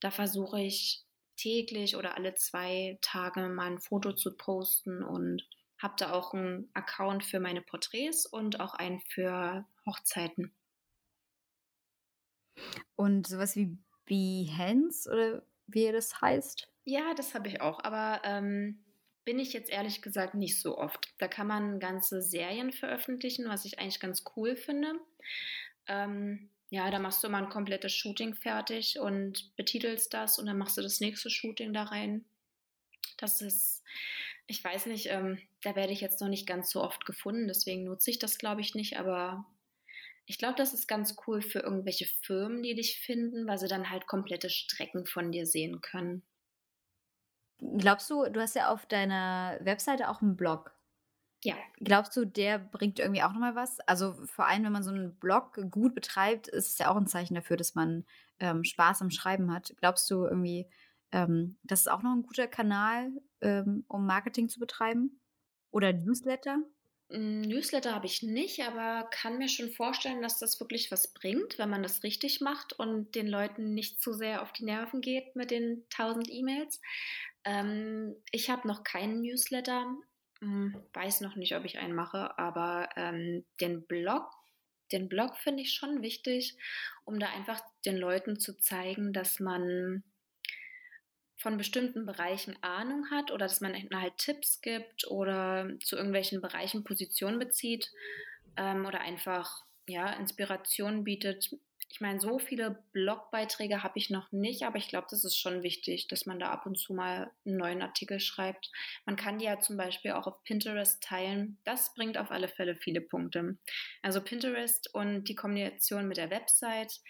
Da versuche ich täglich oder alle zwei Tage mal ein Foto zu posten und habe da auch einen Account für meine Porträts und auch einen für Hochzeiten. Und sowas wie Behance oder wie das heißt? Ja, das habe ich auch, aber ähm, bin ich jetzt ehrlich gesagt nicht so oft. Da kann man ganze Serien veröffentlichen, was ich eigentlich ganz cool finde. Ähm, ja, da machst du mal ein komplettes Shooting fertig und betitelst das und dann machst du das nächste Shooting da rein. Das ist, ich weiß nicht, ähm, da werde ich jetzt noch nicht ganz so oft gefunden, deswegen nutze ich das, glaube ich, nicht, aber ich glaube, das ist ganz cool für irgendwelche Firmen, die dich finden, weil sie dann halt komplette Strecken von dir sehen können. Glaubst du, du hast ja auf deiner Webseite auch einen Blog. Ja. Glaubst du, der bringt irgendwie auch nochmal was? Also vor allem, wenn man so einen Blog gut betreibt, ist es ja auch ein Zeichen dafür, dass man ähm, Spaß am Schreiben hat. Glaubst du irgendwie, ähm, das ist auch noch ein guter Kanal, ähm, um Marketing zu betreiben? Oder Newsletter? Hm, Newsletter habe ich nicht, aber kann mir schon vorstellen, dass das wirklich was bringt, wenn man das richtig macht und den Leuten nicht zu sehr auf die Nerven geht mit den 1000 E-Mails. Ähm, ich habe noch keinen Newsletter, hm, weiß noch nicht, ob ich einen mache, aber ähm, den Blog, den Blog finde ich schon wichtig, um da einfach den Leuten zu zeigen, dass man von bestimmten Bereichen Ahnung hat oder dass man halt Tipps gibt oder zu irgendwelchen Bereichen Position bezieht ähm, oder einfach ja, Inspiration bietet. Ich meine, so viele Blogbeiträge habe ich noch nicht, aber ich glaube, das ist schon wichtig, dass man da ab und zu mal einen neuen Artikel schreibt. Man kann die ja zum Beispiel auch auf Pinterest teilen. Das bringt auf alle Fälle viele Punkte. Also Pinterest und die Kombination mit der Website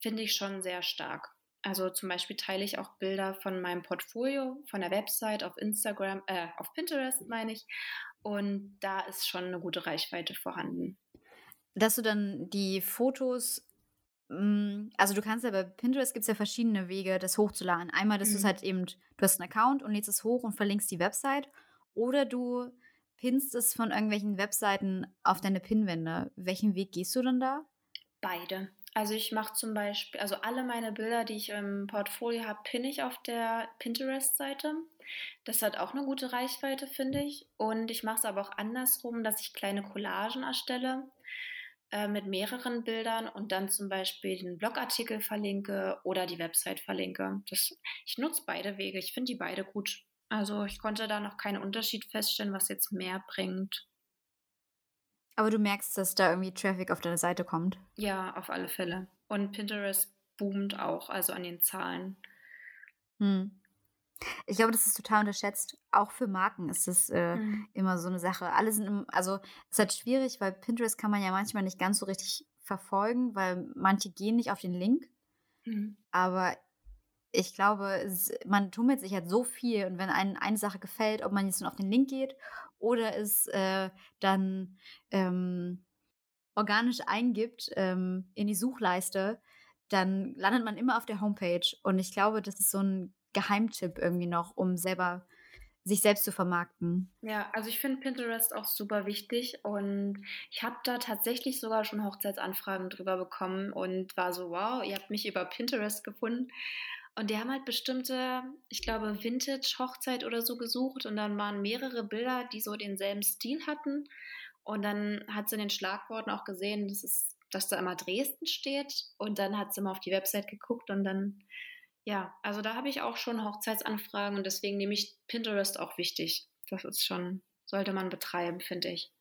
finde ich schon sehr stark. Also zum Beispiel teile ich auch Bilder von meinem Portfolio, von der Website auf Instagram, äh, auf Pinterest meine ich. Und da ist schon eine gute Reichweite vorhanden. Dass du dann die Fotos, mm, also du kannst ja bei Pinterest gibt es ja verschiedene Wege, das hochzuladen. Einmal, dass mhm. du es halt eben, du hast einen Account und lädst es hoch und verlinkst die Website. Oder du pinst es von irgendwelchen Webseiten auf deine Pinwände. Welchen Weg gehst du dann da? Beide. Also ich mache zum Beispiel, also alle meine Bilder, die ich im Portfolio habe, pinne ich auf der Pinterest-Seite. Das hat auch eine gute Reichweite, finde ich. Und ich mache es aber auch andersrum, dass ich kleine Collagen erstelle äh, mit mehreren Bildern und dann zum Beispiel den Blogartikel verlinke oder die Website verlinke. Das, ich nutze beide Wege. Ich finde die beide gut. Also ich konnte da noch keinen Unterschied feststellen, was jetzt mehr bringt. Aber du merkst, dass da irgendwie Traffic auf deine Seite kommt. Ja, auf alle Fälle. Und Pinterest boomt auch, also an den Zahlen. Hm. Ich glaube, das ist total unterschätzt. Auch für Marken ist das äh, mhm. immer so eine Sache. Alle sind, im, also es ist halt schwierig, weil Pinterest kann man ja manchmal nicht ganz so richtig verfolgen, weil manche gehen nicht auf den Link. Mhm. Aber ich glaube, man tummelt sich halt so viel und wenn einem eine Sache gefällt, ob man jetzt nur auf den Link geht oder es äh, dann ähm, organisch eingibt ähm, in die Suchleiste, dann landet man immer auf der Homepage. Und ich glaube, das ist so ein Geheimtipp irgendwie noch, um selber sich selbst zu vermarkten. Ja, also ich finde Pinterest auch super wichtig und ich habe da tatsächlich sogar schon Hochzeitsanfragen drüber bekommen und war so, wow, ihr habt mich über Pinterest gefunden. Und die haben halt bestimmte, ich glaube, Vintage-Hochzeit oder so gesucht und dann waren mehrere Bilder, die so denselben Stil hatten. Und dann hat sie in den Schlagworten auch gesehen, dass, es, dass da immer Dresden steht. Und dann hat sie mal auf die Website geguckt und dann, ja, also da habe ich auch schon Hochzeitsanfragen und deswegen nehme ich Pinterest auch wichtig. Das ist schon, sollte man betreiben, finde ich.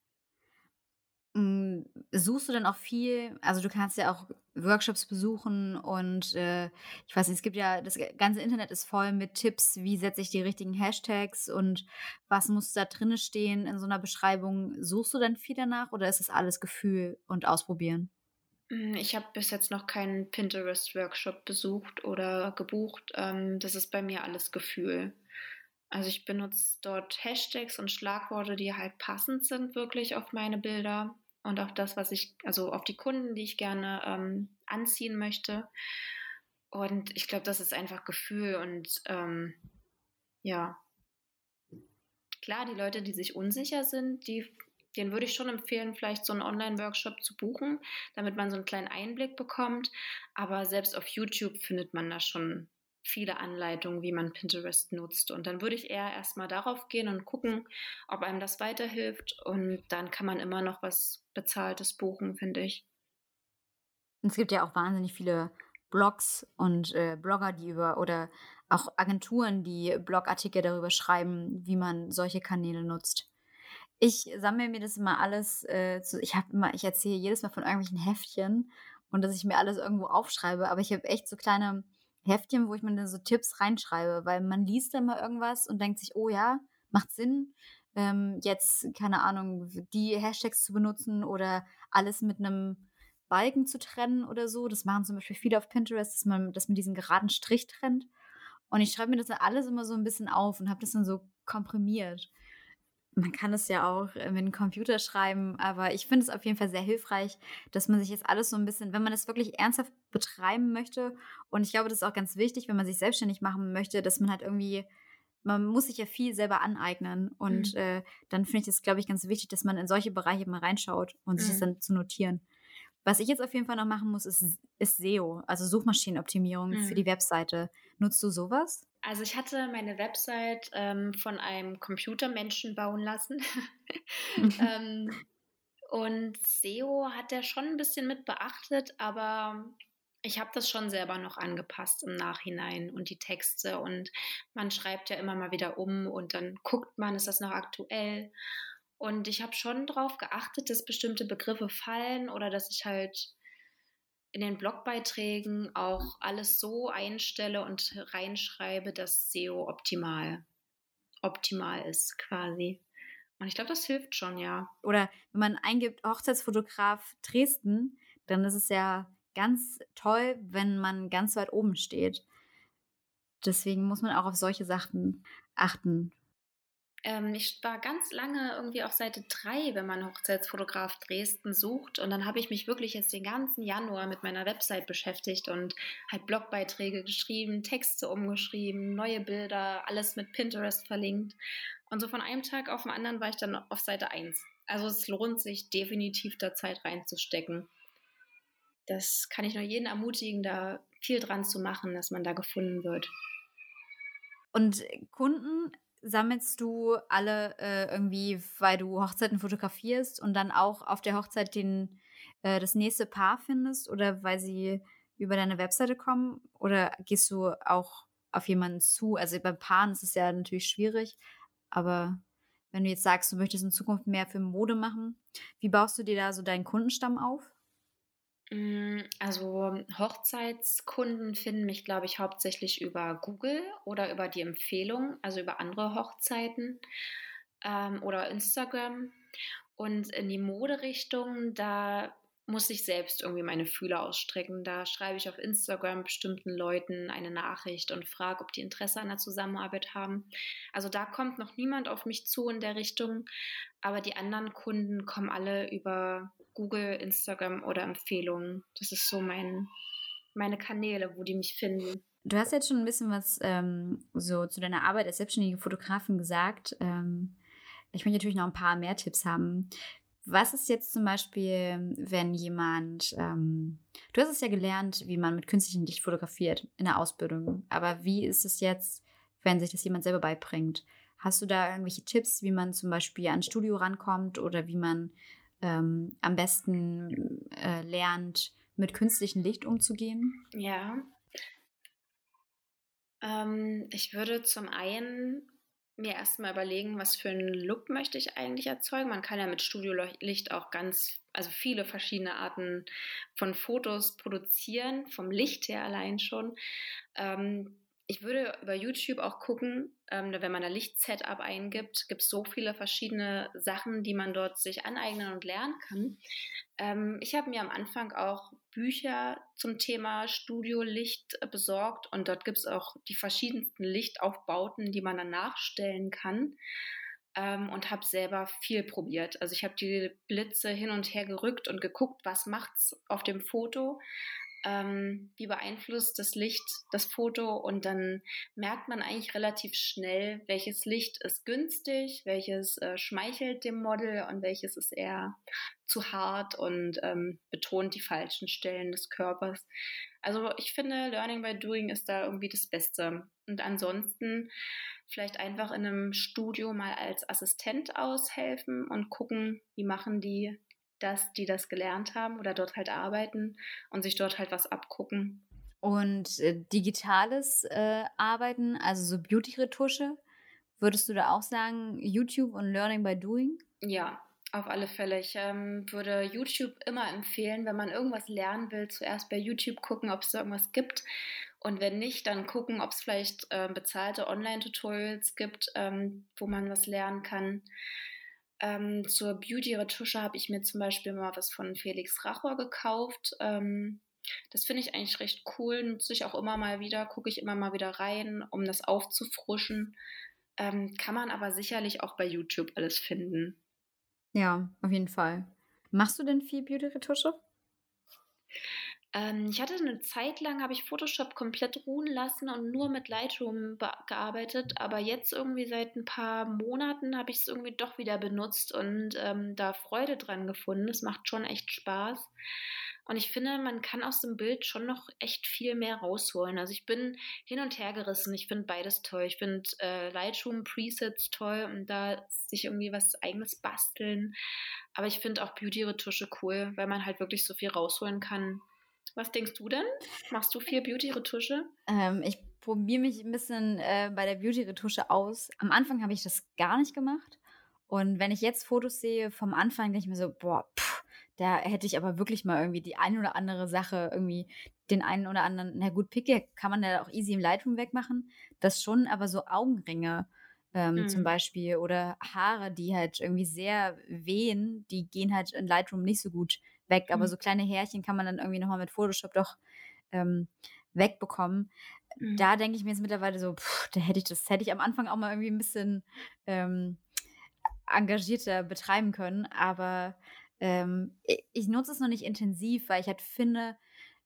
Hm, suchst du dann auch viel, also du kannst ja auch Workshops besuchen und äh, ich weiß nicht, es gibt ja, das ganze Internet ist voll mit Tipps, wie setze ich die richtigen Hashtags und was muss da drinne stehen in so einer Beschreibung. Suchst du dann viel danach oder ist das alles Gefühl und Ausprobieren? Hm, ich habe bis jetzt noch keinen Pinterest-Workshop besucht oder gebucht. Ähm, das ist bei mir alles Gefühl. Also ich benutze dort Hashtags und Schlagworte, die halt passend sind wirklich auf meine Bilder und auf das, was ich, also auf die Kunden, die ich gerne ähm, anziehen möchte. Und ich glaube, das ist einfach Gefühl und ähm, ja. Klar, die Leute, die sich unsicher sind, die, denen würde ich schon empfehlen, vielleicht so einen Online-Workshop zu buchen, damit man so einen kleinen Einblick bekommt. Aber selbst auf YouTube findet man da schon viele Anleitungen, wie man Pinterest nutzt. Und dann würde ich eher erstmal darauf gehen und gucken, ob einem das weiterhilft. Und dann kann man immer noch was Bezahltes buchen, finde ich. Es gibt ja auch wahnsinnig viele Blogs und äh, Blogger, die über oder auch Agenturen, die Blogartikel darüber schreiben, wie man solche Kanäle nutzt. Ich sammle mir das immer alles äh, zu, ich habe immer, ich erzähle jedes Mal von irgendwelchen Heftchen und dass ich mir alles irgendwo aufschreibe, aber ich habe echt so kleine Heftchen, wo ich mir dann so Tipps reinschreibe, weil man liest dann mal irgendwas und denkt sich, oh ja, macht Sinn, ähm, jetzt, keine Ahnung, die Hashtags zu benutzen oder alles mit einem Balken zu trennen oder so. Das machen zum Beispiel viele auf Pinterest, dass man das mit diesem geraden Strich trennt. Und ich schreibe mir das dann alles immer so ein bisschen auf und habe das dann so komprimiert. Man kann es ja auch mit dem Computer schreiben, aber ich finde es auf jeden Fall sehr hilfreich, dass man sich jetzt alles so ein bisschen, wenn man es wirklich ernsthaft betreiben möchte, und ich glaube, das ist auch ganz wichtig, wenn man sich selbstständig machen möchte, dass man halt irgendwie, man muss sich ja viel selber aneignen. Und mhm. äh, dann finde ich es, glaube ich, ganz wichtig, dass man in solche Bereiche mal reinschaut und sich das mhm. dann zu notieren. Was ich jetzt auf jeden Fall noch machen muss, ist, ist SEO, also Suchmaschinenoptimierung mhm. für die Webseite. Nutzt du sowas? Also ich hatte meine Website ähm, von einem Computermenschen bauen lassen. ähm, und SEO hat er schon ein bisschen mit beachtet, aber ich habe das schon selber noch angepasst im Nachhinein und die Texte und man schreibt ja immer mal wieder um und dann guckt man, ist das noch aktuell? Und ich habe schon darauf geachtet, dass bestimmte Begriffe fallen oder dass ich halt in den Blogbeiträgen auch alles so einstelle und reinschreibe, dass SEO optimal, optimal ist quasi. Und ich glaube, das hilft schon, ja. Oder wenn man eingibt Hochzeitsfotograf Dresden, dann ist es ja ganz toll, wenn man ganz weit oben steht. Deswegen muss man auch auf solche Sachen achten. Ähm, ich war ganz lange irgendwie auf Seite 3, wenn man Hochzeitsfotograf Dresden sucht. Und dann habe ich mich wirklich jetzt den ganzen Januar mit meiner Website beschäftigt und halt Blogbeiträge geschrieben, Texte umgeschrieben, neue Bilder, alles mit Pinterest verlinkt. Und so von einem Tag auf den anderen war ich dann auf Seite 1. Also es lohnt sich definitiv da Zeit reinzustecken. Das kann ich nur jeden ermutigen, da viel dran zu machen, dass man da gefunden wird. Und Kunden sammelst du alle äh, irgendwie, weil du Hochzeiten fotografierst und dann auch auf der Hochzeit den, äh, das nächste Paar findest oder weil sie über deine Webseite kommen? Oder gehst du auch auf jemanden zu? Also bei Paaren ist es ja natürlich schwierig, aber wenn du jetzt sagst, du möchtest in Zukunft mehr für Mode machen, wie baust du dir da so deinen Kundenstamm auf? Mm, also Hochzeitskunden finden mich, glaube ich, hauptsächlich über Google oder über die Empfehlung, also über andere Hochzeiten ähm, oder Instagram. Und in die Moderichtung, da muss ich selbst irgendwie meine Fühler ausstrecken. Da schreibe ich auf Instagram bestimmten Leuten eine Nachricht und frage, ob die Interesse an der Zusammenarbeit haben. Also da kommt noch niemand auf mich zu in der Richtung, aber die anderen Kunden kommen alle über Google, Instagram oder Empfehlungen. Das ist so mein, meine Kanäle, wo die mich finden. Du hast jetzt schon ein bisschen was ähm, so zu deiner Arbeit als selbstständige Fotografin gesagt. Ähm, ich möchte natürlich noch ein paar mehr Tipps haben. Was ist jetzt zum Beispiel, wenn jemand, ähm, du hast es ja gelernt, wie man mit künstlichem Licht fotografiert in der Ausbildung, aber wie ist es jetzt, wenn sich das jemand selber beibringt? Hast du da irgendwelche Tipps, wie man zum Beispiel ans Studio rankommt oder wie man ähm, am besten äh, lernt, mit künstlichem Licht umzugehen? Ja. Ähm, ich würde zum einen mir erstmal überlegen, was für einen Look möchte ich eigentlich erzeugen. Man kann ja mit Studiolicht auch ganz, also viele verschiedene Arten von Fotos produzieren, vom Licht her allein schon. Ähm, ich würde über YouTube auch gucken, ähm, wenn man ein Licht-Setup eingibt, gibt es so viele verschiedene Sachen, die man dort sich aneignen und lernen kann. Ähm, ich habe mir am Anfang auch Bücher zum Thema Studiolicht besorgt und dort gibt es auch die verschiedensten Lichtaufbauten, die man dann nachstellen kann. Ähm, und habe selber viel probiert. Also ich habe die Blitze hin und her gerückt und geguckt, was macht's auf dem Foto ähm, wie beeinflusst das Licht das Foto und dann merkt man eigentlich relativ schnell, welches Licht ist günstig, welches äh, schmeichelt dem Model und welches ist eher zu hart und ähm, betont die falschen Stellen des Körpers. Also ich finde, Learning by Doing ist da irgendwie das Beste. Und ansonsten vielleicht einfach in einem Studio mal als Assistent aushelfen und gucken, wie machen die dass die das gelernt haben oder dort halt arbeiten und sich dort halt was abgucken. Und äh, digitales äh, Arbeiten, also so Beauty-Retusche, würdest du da auch sagen, YouTube und Learning by Doing? Ja, auf alle Fälle. Ich ähm, würde YouTube immer empfehlen, wenn man irgendwas lernen will, zuerst bei YouTube gucken, ob es da irgendwas gibt. Und wenn nicht, dann gucken, ob es vielleicht äh, bezahlte Online-Tutorials gibt, ähm, wo man was lernen kann. Ähm, zur Beauty-Retusche habe ich mir zum Beispiel mal was von Felix Rachor gekauft. Ähm, das finde ich eigentlich recht cool, nutze ich auch immer mal wieder, gucke ich immer mal wieder rein, um das aufzufrischen. Ähm, kann man aber sicherlich auch bei YouTube alles finden. Ja, auf jeden Fall. Machst du denn viel Beauty-Retusche? Ähm, ich hatte eine Zeit lang, habe ich Photoshop komplett ruhen lassen und nur mit Lightroom gearbeitet, aber jetzt irgendwie seit ein paar Monaten habe ich es irgendwie doch wieder benutzt und ähm, da Freude dran gefunden. Es macht schon echt Spaß. Und ich finde, man kann aus dem Bild schon noch echt viel mehr rausholen. Also ich bin hin und her gerissen. Ich finde beides toll. Ich finde äh, Lightroom Presets toll und da sich irgendwie was eigenes basteln. Aber ich finde auch Beauty-Retusche cool, weil man halt wirklich so viel rausholen kann. Was denkst du denn? Machst du viel Beauty-Retusche? Ähm, ich probiere mich ein bisschen äh, bei der Beauty-Retusche aus. Am Anfang habe ich das gar nicht gemacht. Und wenn ich jetzt Fotos sehe vom Anfang, denke ich mir so, boah, pff, da hätte ich aber wirklich mal irgendwie die eine oder andere Sache, irgendwie den einen oder anderen, na gut, Picke kann man ja auch easy im Lightroom wegmachen. Das schon, aber so Augenringe ähm, mhm. zum Beispiel oder Haare, die halt irgendwie sehr wehen, die gehen halt in Lightroom nicht so gut weg. Aber mhm. so kleine Härchen kann man dann irgendwie nochmal mit Photoshop doch ähm, wegbekommen. Mhm. Da denke ich mir jetzt mittlerweile so, pff, da hätte ich das, hätte ich am Anfang auch mal irgendwie ein bisschen ähm, engagierter betreiben können. Aber ähm, ich, ich nutze es noch nicht intensiv, weil ich halt finde,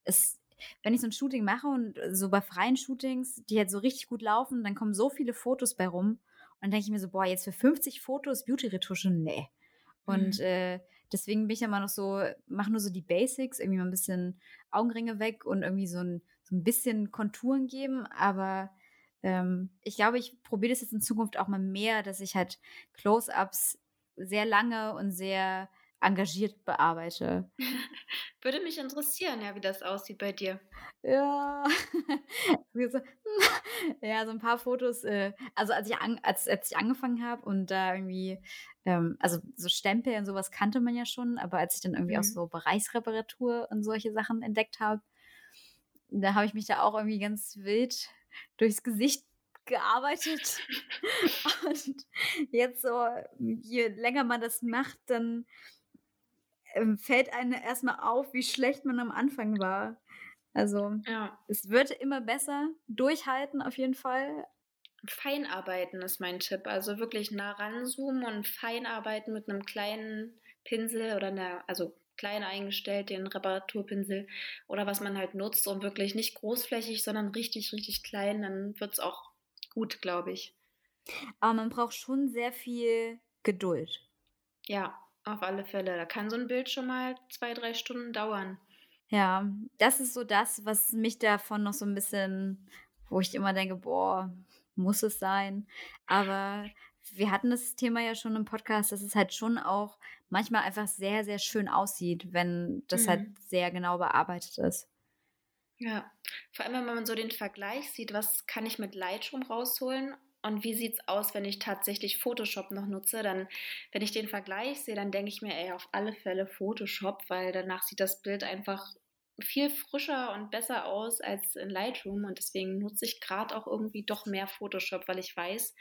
es, wenn ich so ein Shooting mache und so bei freien Shootings, die halt so richtig gut laufen, dann kommen so viele Fotos bei rum. Und dann denke ich mir so, boah, jetzt für 50 Fotos Beauty-Retusche, nee. Und mhm. äh, deswegen bin ich ja immer noch so, mache nur so die Basics, irgendwie mal ein bisschen Augenringe weg und irgendwie so ein, so ein bisschen Konturen geben. Aber ähm, ich glaube, ich probiere das jetzt in Zukunft auch mal mehr, dass ich halt Close-Ups sehr lange und sehr engagiert bearbeite. Würde mich interessieren, ja, wie das aussieht bei dir. Ja, ja, so ein paar Fotos. Äh, also als ich, an, als, als ich angefangen habe und da irgendwie, ähm, also so Stempel und sowas kannte man ja schon, aber als ich dann irgendwie mhm. auch so Bereichsreparatur und solche Sachen entdeckt habe, da habe ich mich da auch irgendwie ganz wild durchs Gesicht gearbeitet. und jetzt so, je länger man das macht, dann fällt einem erstmal auf, wie schlecht man am Anfang war. Also ja. es wird immer besser. Durchhalten auf jeden Fall. Feinarbeiten ist mein Tipp. Also wirklich nah ranzoomen und feinarbeiten mit einem kleinen Pinsel oder einer, also klein eingestellt, den Reparaturpinsel oder was man halt nutzt und wirklich nicht großflächig, sondern richtig, richtig klein, dann wird es auch gut, glaube ich. Aber man braucht schon sehr viel Geduld. Ja, auf alle Fälle. Da kann so ein Bild schon mal zwei, drei Stunden dauern. Ja, das ist so das, was mich davon noch so ein bisschen, wo ich immer denke, boah, muss es sein. Aber wir hatten das Thema ja schon im Podcast, dass es halt schon auch manchmal einfach sehr, sehr schön aussieht, wenn das halt mhm. halt sehr genau bearbeitet ist. Ja, vor allem, wenn man so den Vergleich sieht, was kann ich mit Lightroom rausholen und wie sieht es aus, wenn ich tatsächlich Photoshop noch nutze? Dann, wenn ich den Vergleich sehe, dann denke ich mir, ey, auf alle Fälle Photoshop, weil danach sieht das Bild einfach viel frischer und besser aus als in Lightroom und deswegen nutze ich gerade auch irgendwie doch mehr Photoshop, weil ich weiß,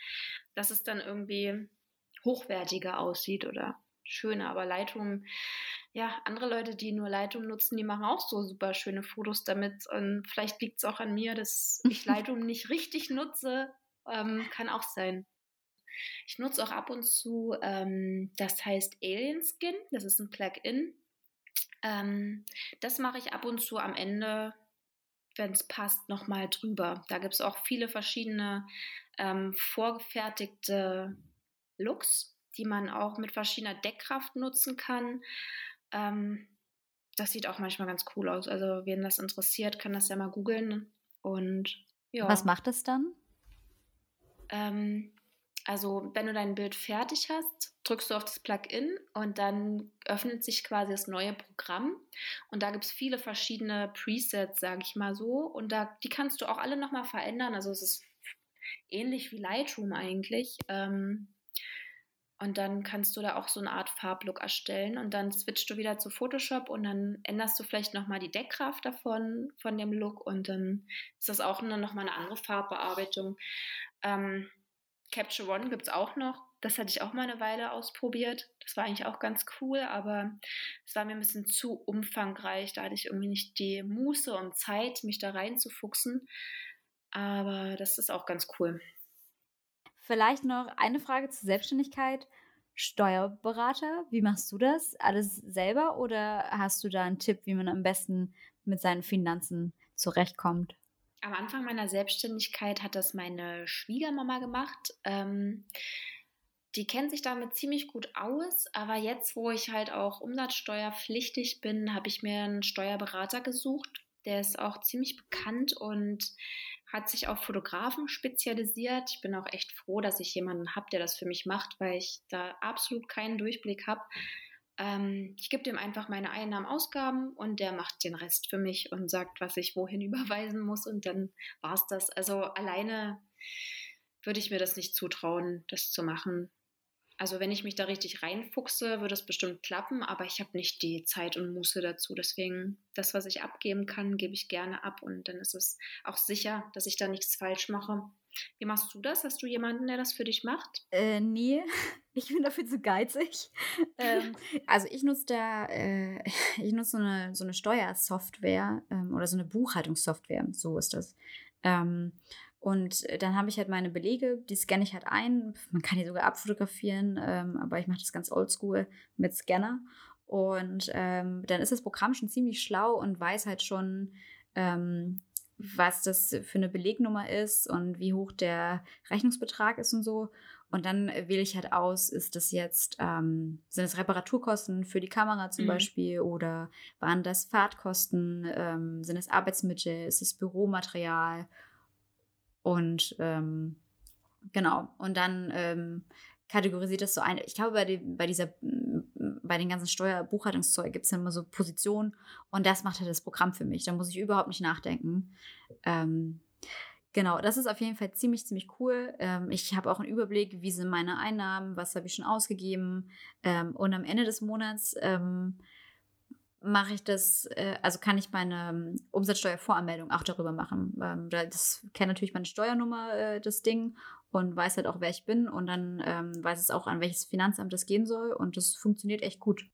dass es dann irgendwie hochwertiger aussieht oder schöner. Aber Lightroom, ja, andere Leute, die nur Lightroom nutzen, die machen auch so super schöne Fotos damit. Und vielleicht liegt es auch an mir, dass ich Lightroom nicht richtig nutze, ähm, kann auch sein. Ich nutze auch ab und zu, ähm, das heißt Alien Skin. Das ist ein Plugin. Ähm, das mache ich ab und zu am Ende, wenn es passt, nochmal drüber. Da gibt es auch viele verschiedene ähm, vorgefertigte Looks, die man auch mit verschiedener Deckkraft nutzen kann. Ähm, das sieht auch manchmal ganz cool aus. Also, wen das interessiert, kann das ja mal googeln. Und ja. Was macht es dann? Ähm, also wenn du dein Bild fertig hast, drückst du auf das Plugin und dann öffnet sich quasi das neue Programm. Und da gibt es viele verschiedene Presets, sage ich mal so. Und da, die kannst du auch alle nochmal verändern. Also es ist ähnlich wie Lightroom eigentlich. Ähm, und dann kannst du da auch so eine Art Farblook erstellen und dann switchst du wieder zu Photoshop und dann änderst du vielleicht nochmal die Deckkraft davon, von dem Look und dann ist das auch nochmal eine andere Farbbearbeitung. Ähm, Capture One gibt es auch noch. Das hatte ich auch mal eine Weile ausprobiert. Das war eigentlich auch ganz cool, aber es war mir ein bisschen zu umfangreich. Da hatte ich irgendwie nicht die Muße und Zeit, mich da reinzufuchsen. Aber das ist auch ganz cool. vielleicht noch eine Frage zur Selbstständigkeit. Steuerberater, wie machst du das? Alles selber oder hast du da einen Tipp, wie man am besten mit seinen Finanzen zurechtkommt? Am Anfang meiner Selbstständigkeit hat das meine Schwiegermama gemacht. Ähm, die kennt sich damit ziemlich gut aus, aber jetzt, wo ich halt auch umsatzsteuerpflichtig bin, habe ich mir einen Steuerberater gesucht. Der ist auch ziemlich bekannt und hat sich auf Fotografen spezialisiert. Ich bin auch echt froh, dass ich jemanden habe, der das für mich macht, weil ich da absolut keinen Durchblick habe. Ähm, ich gebe dem einfach meine Einnahmen, Ausgaben und der macht den Rest für mich und sagt, was ich wohin überweisen muss und dann war es das. Also alleine würde ich mir das nicht zutrauen, das zu machen. Also wenn ich mich da richtig reinfuchse, würde es bestimmt klappen, aber ich habe nicht die Zeit und Muße dazu. Deswegen, das, was ich abgeben kann, gebe ich gerne ab und dann ist es auch sicher, dass ich da nichts falsch mache. Wie machst du das? Hast du jemanden, der das für dich macht? Äh, nee, ich bin dafür zu geizig. ähm, also ich nutze da, äh, ich nutze so eine, so eine Steuersoftware ähm, oder so eine Buchhaltungssoftware, so ist das. Ähm, und dann habe ich halt meine Belege, die scanne ich halt ein. Man kann die sogar abfotografieren, ähm, aber ich mache das ganz oldschool mit Scanner. Und ähm, dann ist das Programm schon ziemlich schlau und weiß halt schon, ähm, was das für eine Belegnummer ist und wie hoch der Rechnungsbetrag ist und so. Und dann wähle ich halt aus, ist das jetzt, ähm, sind es Reparaturkosten für die Kamera zum mhm. Beispiel oder waren das Fahrtkosten, ähm, sind es Arbeitsmittel, ist es Büromaterial und ähm, genau, und dann ähm, kategorisiert das so ein. Ich glaube, bei, dem, bei dieser, bei den ganzen Steuerbuchhaltungszeug gibt es immer so Positionen und das macht halt das Programm für mich. Da muss ich überhaupt nicht nachdenken. Ähm, genau, das ist auf jeden Fall ziemlich, ziemlich cool. Ähm, ich habe auch einen Überblick, wie sind meine Einnahmen, was habe ich schon ausgegeben. Ähm, und am Ende des Monats ähm, mache ich das, äh, also kann ich meine ähm, Umsatzsteuervoranmeldung auch darüber machen. Ähm, das kennt natürlich meine Steuernummer, äh, das Ding, und weiß halt auch, wer ich bin. Und dann ähm, weiß es auch, an welches Finanzamt das gehen soll. Und das funktioniert echt gut.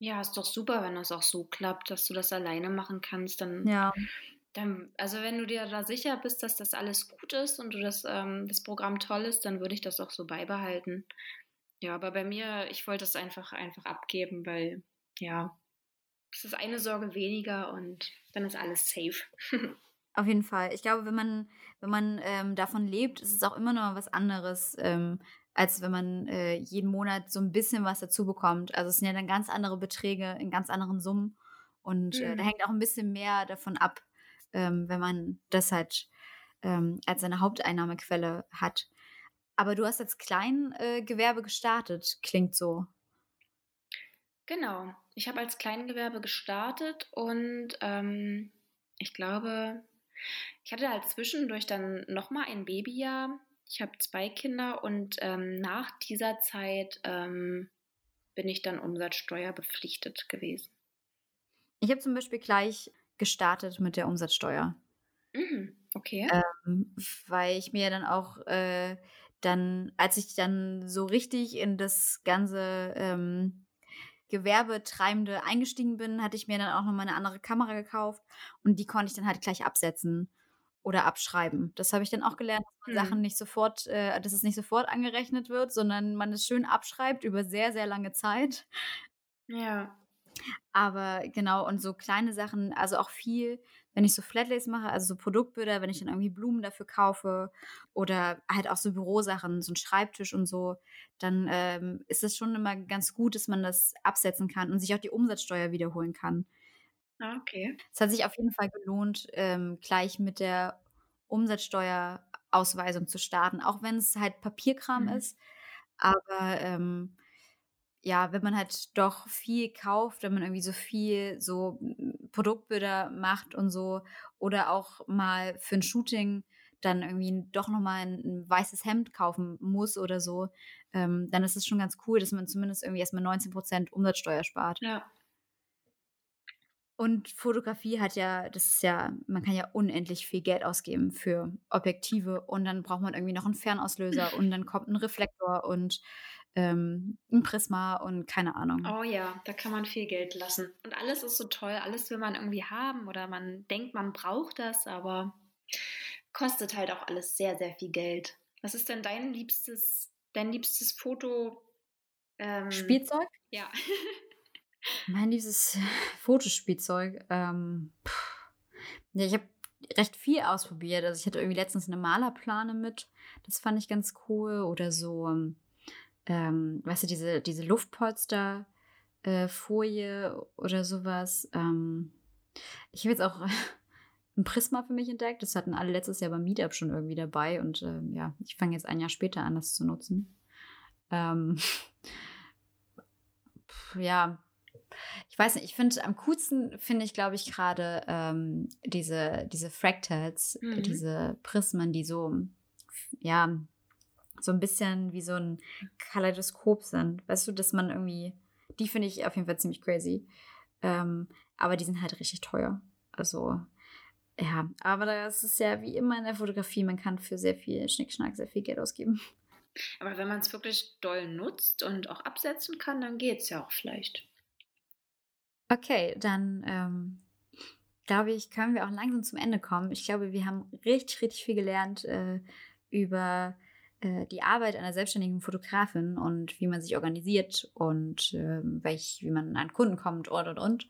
Ja, ist doch super, wenn das auch so klappt, dass du das alleine machen kannst. Dann, ja. dann also wenn du dir da sicher bist, dass das alles gut ist und du das, ähm, das Programm toll ist, dann würde ich das auch so beibehalten. Ja, aber bei mir, ich wollte es einfach, einfach abgeben, weil, ja, es ist eine Sorge weniger und dann ist alles safe. Auf jeden Fall. Ich glaube, wenn man, wenn man ähm, davon lebt, ist es auch immer noch was anderes, ähm, als wenn man äh, jeden Monat so ein bisschen was dazu bekommt. Also es sind ja dann ganz andere Beträge in ganz anderen Summen. Und mhm. äh, da mhm. hängt auch ein bisschen mehr davon ab, ähm, wenn man das halt ähm, als seine Haupteinnahmequelle hat. Aber du hast als Kleingewerbe äh, gestartet, klingt so. Genau. Ich habe als Kleingewerbe gestartet und ähm, ich glaube, ich hatte halt zwischendurch dann nochmal ein Babyjahr. Ich habe zwei Kinder und ähm, nach dieser Zeit ähm, bin ich dann umsatzsteuerbepflichtet gewesen. Ich habe zum Beispiel gleich gestartet mit der Umsatzsteuer. Mhm, okay. Ähm, weil ich mir dann auch äh, dann, als ich dann so richtig in das ganze ähm, Gewerbetreibende eingestiegen bin, hatte ich mir dann auch noch mal eine andere Kamera gekauft und die konnte ich dann halt gleich absetzen oder abschreiben. Das habe ich dann auch gelernt, dass man hm. Sachen nicht sofort, äh, dass es nicht sofort angerechnet wird, sondern man es schön abschreibt über sehr, sehr lange Zeit. Ja. Aber genau, und so kleine Sachen, also auch viel, wenn ich so Flatlays mache, also so Produktbilder, wenn ich dann irgendwie Blumen dafür kaufe oder halt auch so Bürosachen, so ein Schreibtisch und so, dann ähm, ist es schon immer ganz gut, dass man das absetzen kann und sich auch die Umsatzsteuer wiederholen kann. Ah, okay. Es hat sich auf jeden Fall gelohnt, ähm, gleich mit der Umsatzsteuerausweisung zu starten, auch wenn es halt Papierkram mhm. ist. Aber ähm, ja, wenn man halt doch viel kauft, wenn man irgendwie so viel so Produktbilder macht und so oder auch mal für ein Shooting dann irgendwie doch nochmal ein, ein weißes Hemd kaufen muss oder so, ähm, dann ist es schon ganz cool, dass man zumindest irgendwie erstmal 19% Umsatzsteuer spart. Ja. Und Fotografie hat ja, das ist ja, man kann ja unendlich viel Geld ausgeben für Objektive und dann braucht man irgendwie noch einen Fernauslöser und dann kommt ein Reflektor und ähm, ein Prisma und keine Ahnung. Oh ja, da kann man viel Geld lassen. Und alles ist so toll, alles will man irgendwie haben oder man denkt, man braucht das, aber kostet halt auch alles sehr, sehr viel Geld. Was ist denn dein liebstes, dein liebstes Foto? Ähm, Spielzeug? Ja. mein liebstes Fotospielzeug. Ähm, ja, ich habe recht viel ausprobiert. Also ich hatte irgendwie letztens eine Malerplane mit. Das fand ich ganz cool. Oder so, ähm, weißt du, diese, diese Luftpolster. Äh, oder sowas. Ähm, ich habe jetzt auch ein Prisma für mich entdeckt. Das hatten alle letztes Jahr beim Meetup schon irgendwie dabei. Und äh, ja, ich fange jetzt ein Jahr später an, das zu nutzen. Ähm, ja, ich weiß nicht, ich finde am coolsten finde ich, glaube ich, gerade ähm, diese, diese Fractals, mhm. diese Prismen, die so, ja, so ein bisschen wie so ein Kaleidoskop sind. Weißt du, dass man irgendwie, die finde ich auf jeden Fall ziemlich crazy. Ähm, aber die sind halt richtig teuer. Also, ja, aber das ist ja wie immer in der Fotografie, man kann für sehr viel Schnickschnack sehr viel Geld ausgeben. Aber wenn man es wirklich doll nutzt und auch absetzen kann, dann geht es ja auch vielleicht. Okay, dann ähm, glaube ich, können wir auch langsam zum Ende kommen. Ich glaube, wir haben richtig, richtig viel gelernt äh, über äh, die Arbeit einer selbstständigen Fotografin und wie man sich organisiert und äh, welch, wie man an Kunden kommt und und und.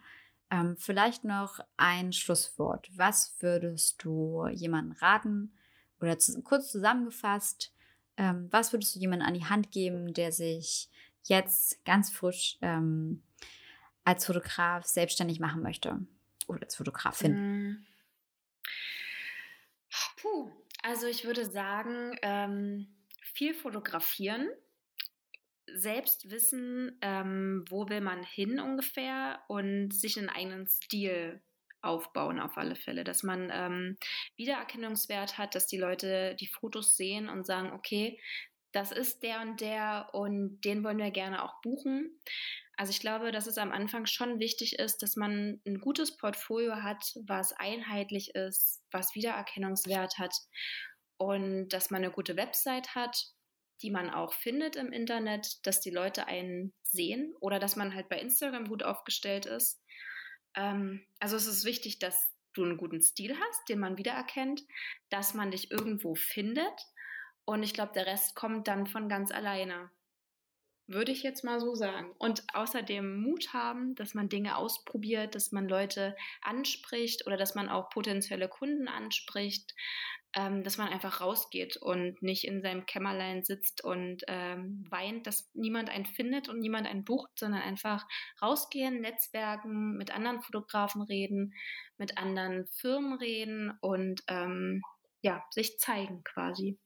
Ähm, vielleicht noch ein Schlusswort. Was würdest du jemandem raten oder zu, kurz zusammengefasst, ähm, was würdest du jemandem an die Hand geben, der sich jetzt ganz frisch ähm, als Fotograf selbstständig machen möchte oder als Fotografin? Mm. Puh, also ich würde sagen, ähm, viel fotografieren, selbst wissen, ähm, wo will man hin ungefähr und sich einen eigenen Stil aufbauen auf alle Fälle, dass man ähm, Wiedererkennungswert hat, dass die Leute die Fotos sehen und sagen, okay, das ist der und der und den wollen wir gerne auch buchen. Also ich glaube, dass es am Anfang schon wichtig ist, dass man ein gutes Portfolio hat, was einheitlich ist, was Wiedererkennungswert hat und dass man eine gute Website hat, die man auch findet im Internet, dass die Leute einen sehen oder dass man halt bei Instagram gut aufgestellt ist. Ähm, also es ist wichtig, dass du einen guten Stil hast, den man wiedererkennt, dass man dich irgendwo findet und ich glaube, der Rest kommt dann von ganz alleine. Würde ich jetzt mal so sagen. Und außerdem Mut haben, dass man Dinge ausprobiert, dass man Leute anspricht oder dass man auch potenzielle Kunden anspricht, ähm, dass man einfach rausgeht und nicht in seinem Kämmerlein sitzt und ähm, weint, dass niemand einen findet und niemand einen bucht, sondern einfach rausgehen, Netzwerken, mit anderen Fotografen reden, mit anderen Firmen reden und ähm, ja, sich zeigen quasi.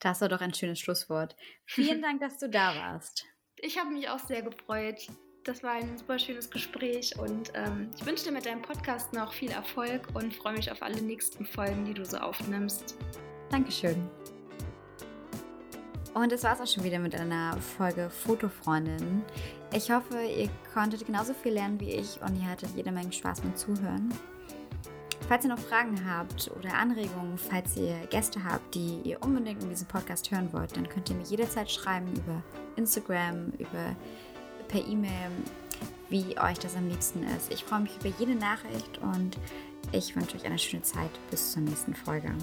Das war doch ein schönes Schlusswort. Vielen Dank, dass du da warst. Ich habe mich auch sehr gefreut. Das war ein super schönes Gespräch und ähm, ich wünsche dir mit deinem Podcast noch viel Erfolg und freue mich auf alle nächsten Folgen, die du so aufnimmst. Dankeschön. Und das war es auch schon wieder mit einer Folge Fotofreundin. Ich hoffe, ihr konntet genauso viel lernen wie ich und ihr hattet jede Menge Spaß beim Zuhören. Falls ihr noch Fragen habt oder Anregungen, falls ihr Gäste habt, die ihr unbedingt in diesem Podcast hören wollt, dann könnt ihr mir jederzeit schreiben über Instagram, über per E-Mail, wie euch das am liebsten ist. Ich freue mich über jede Nachricht und ich wünsche euch eine schöne Zeit. Bis zur nächsten Folge.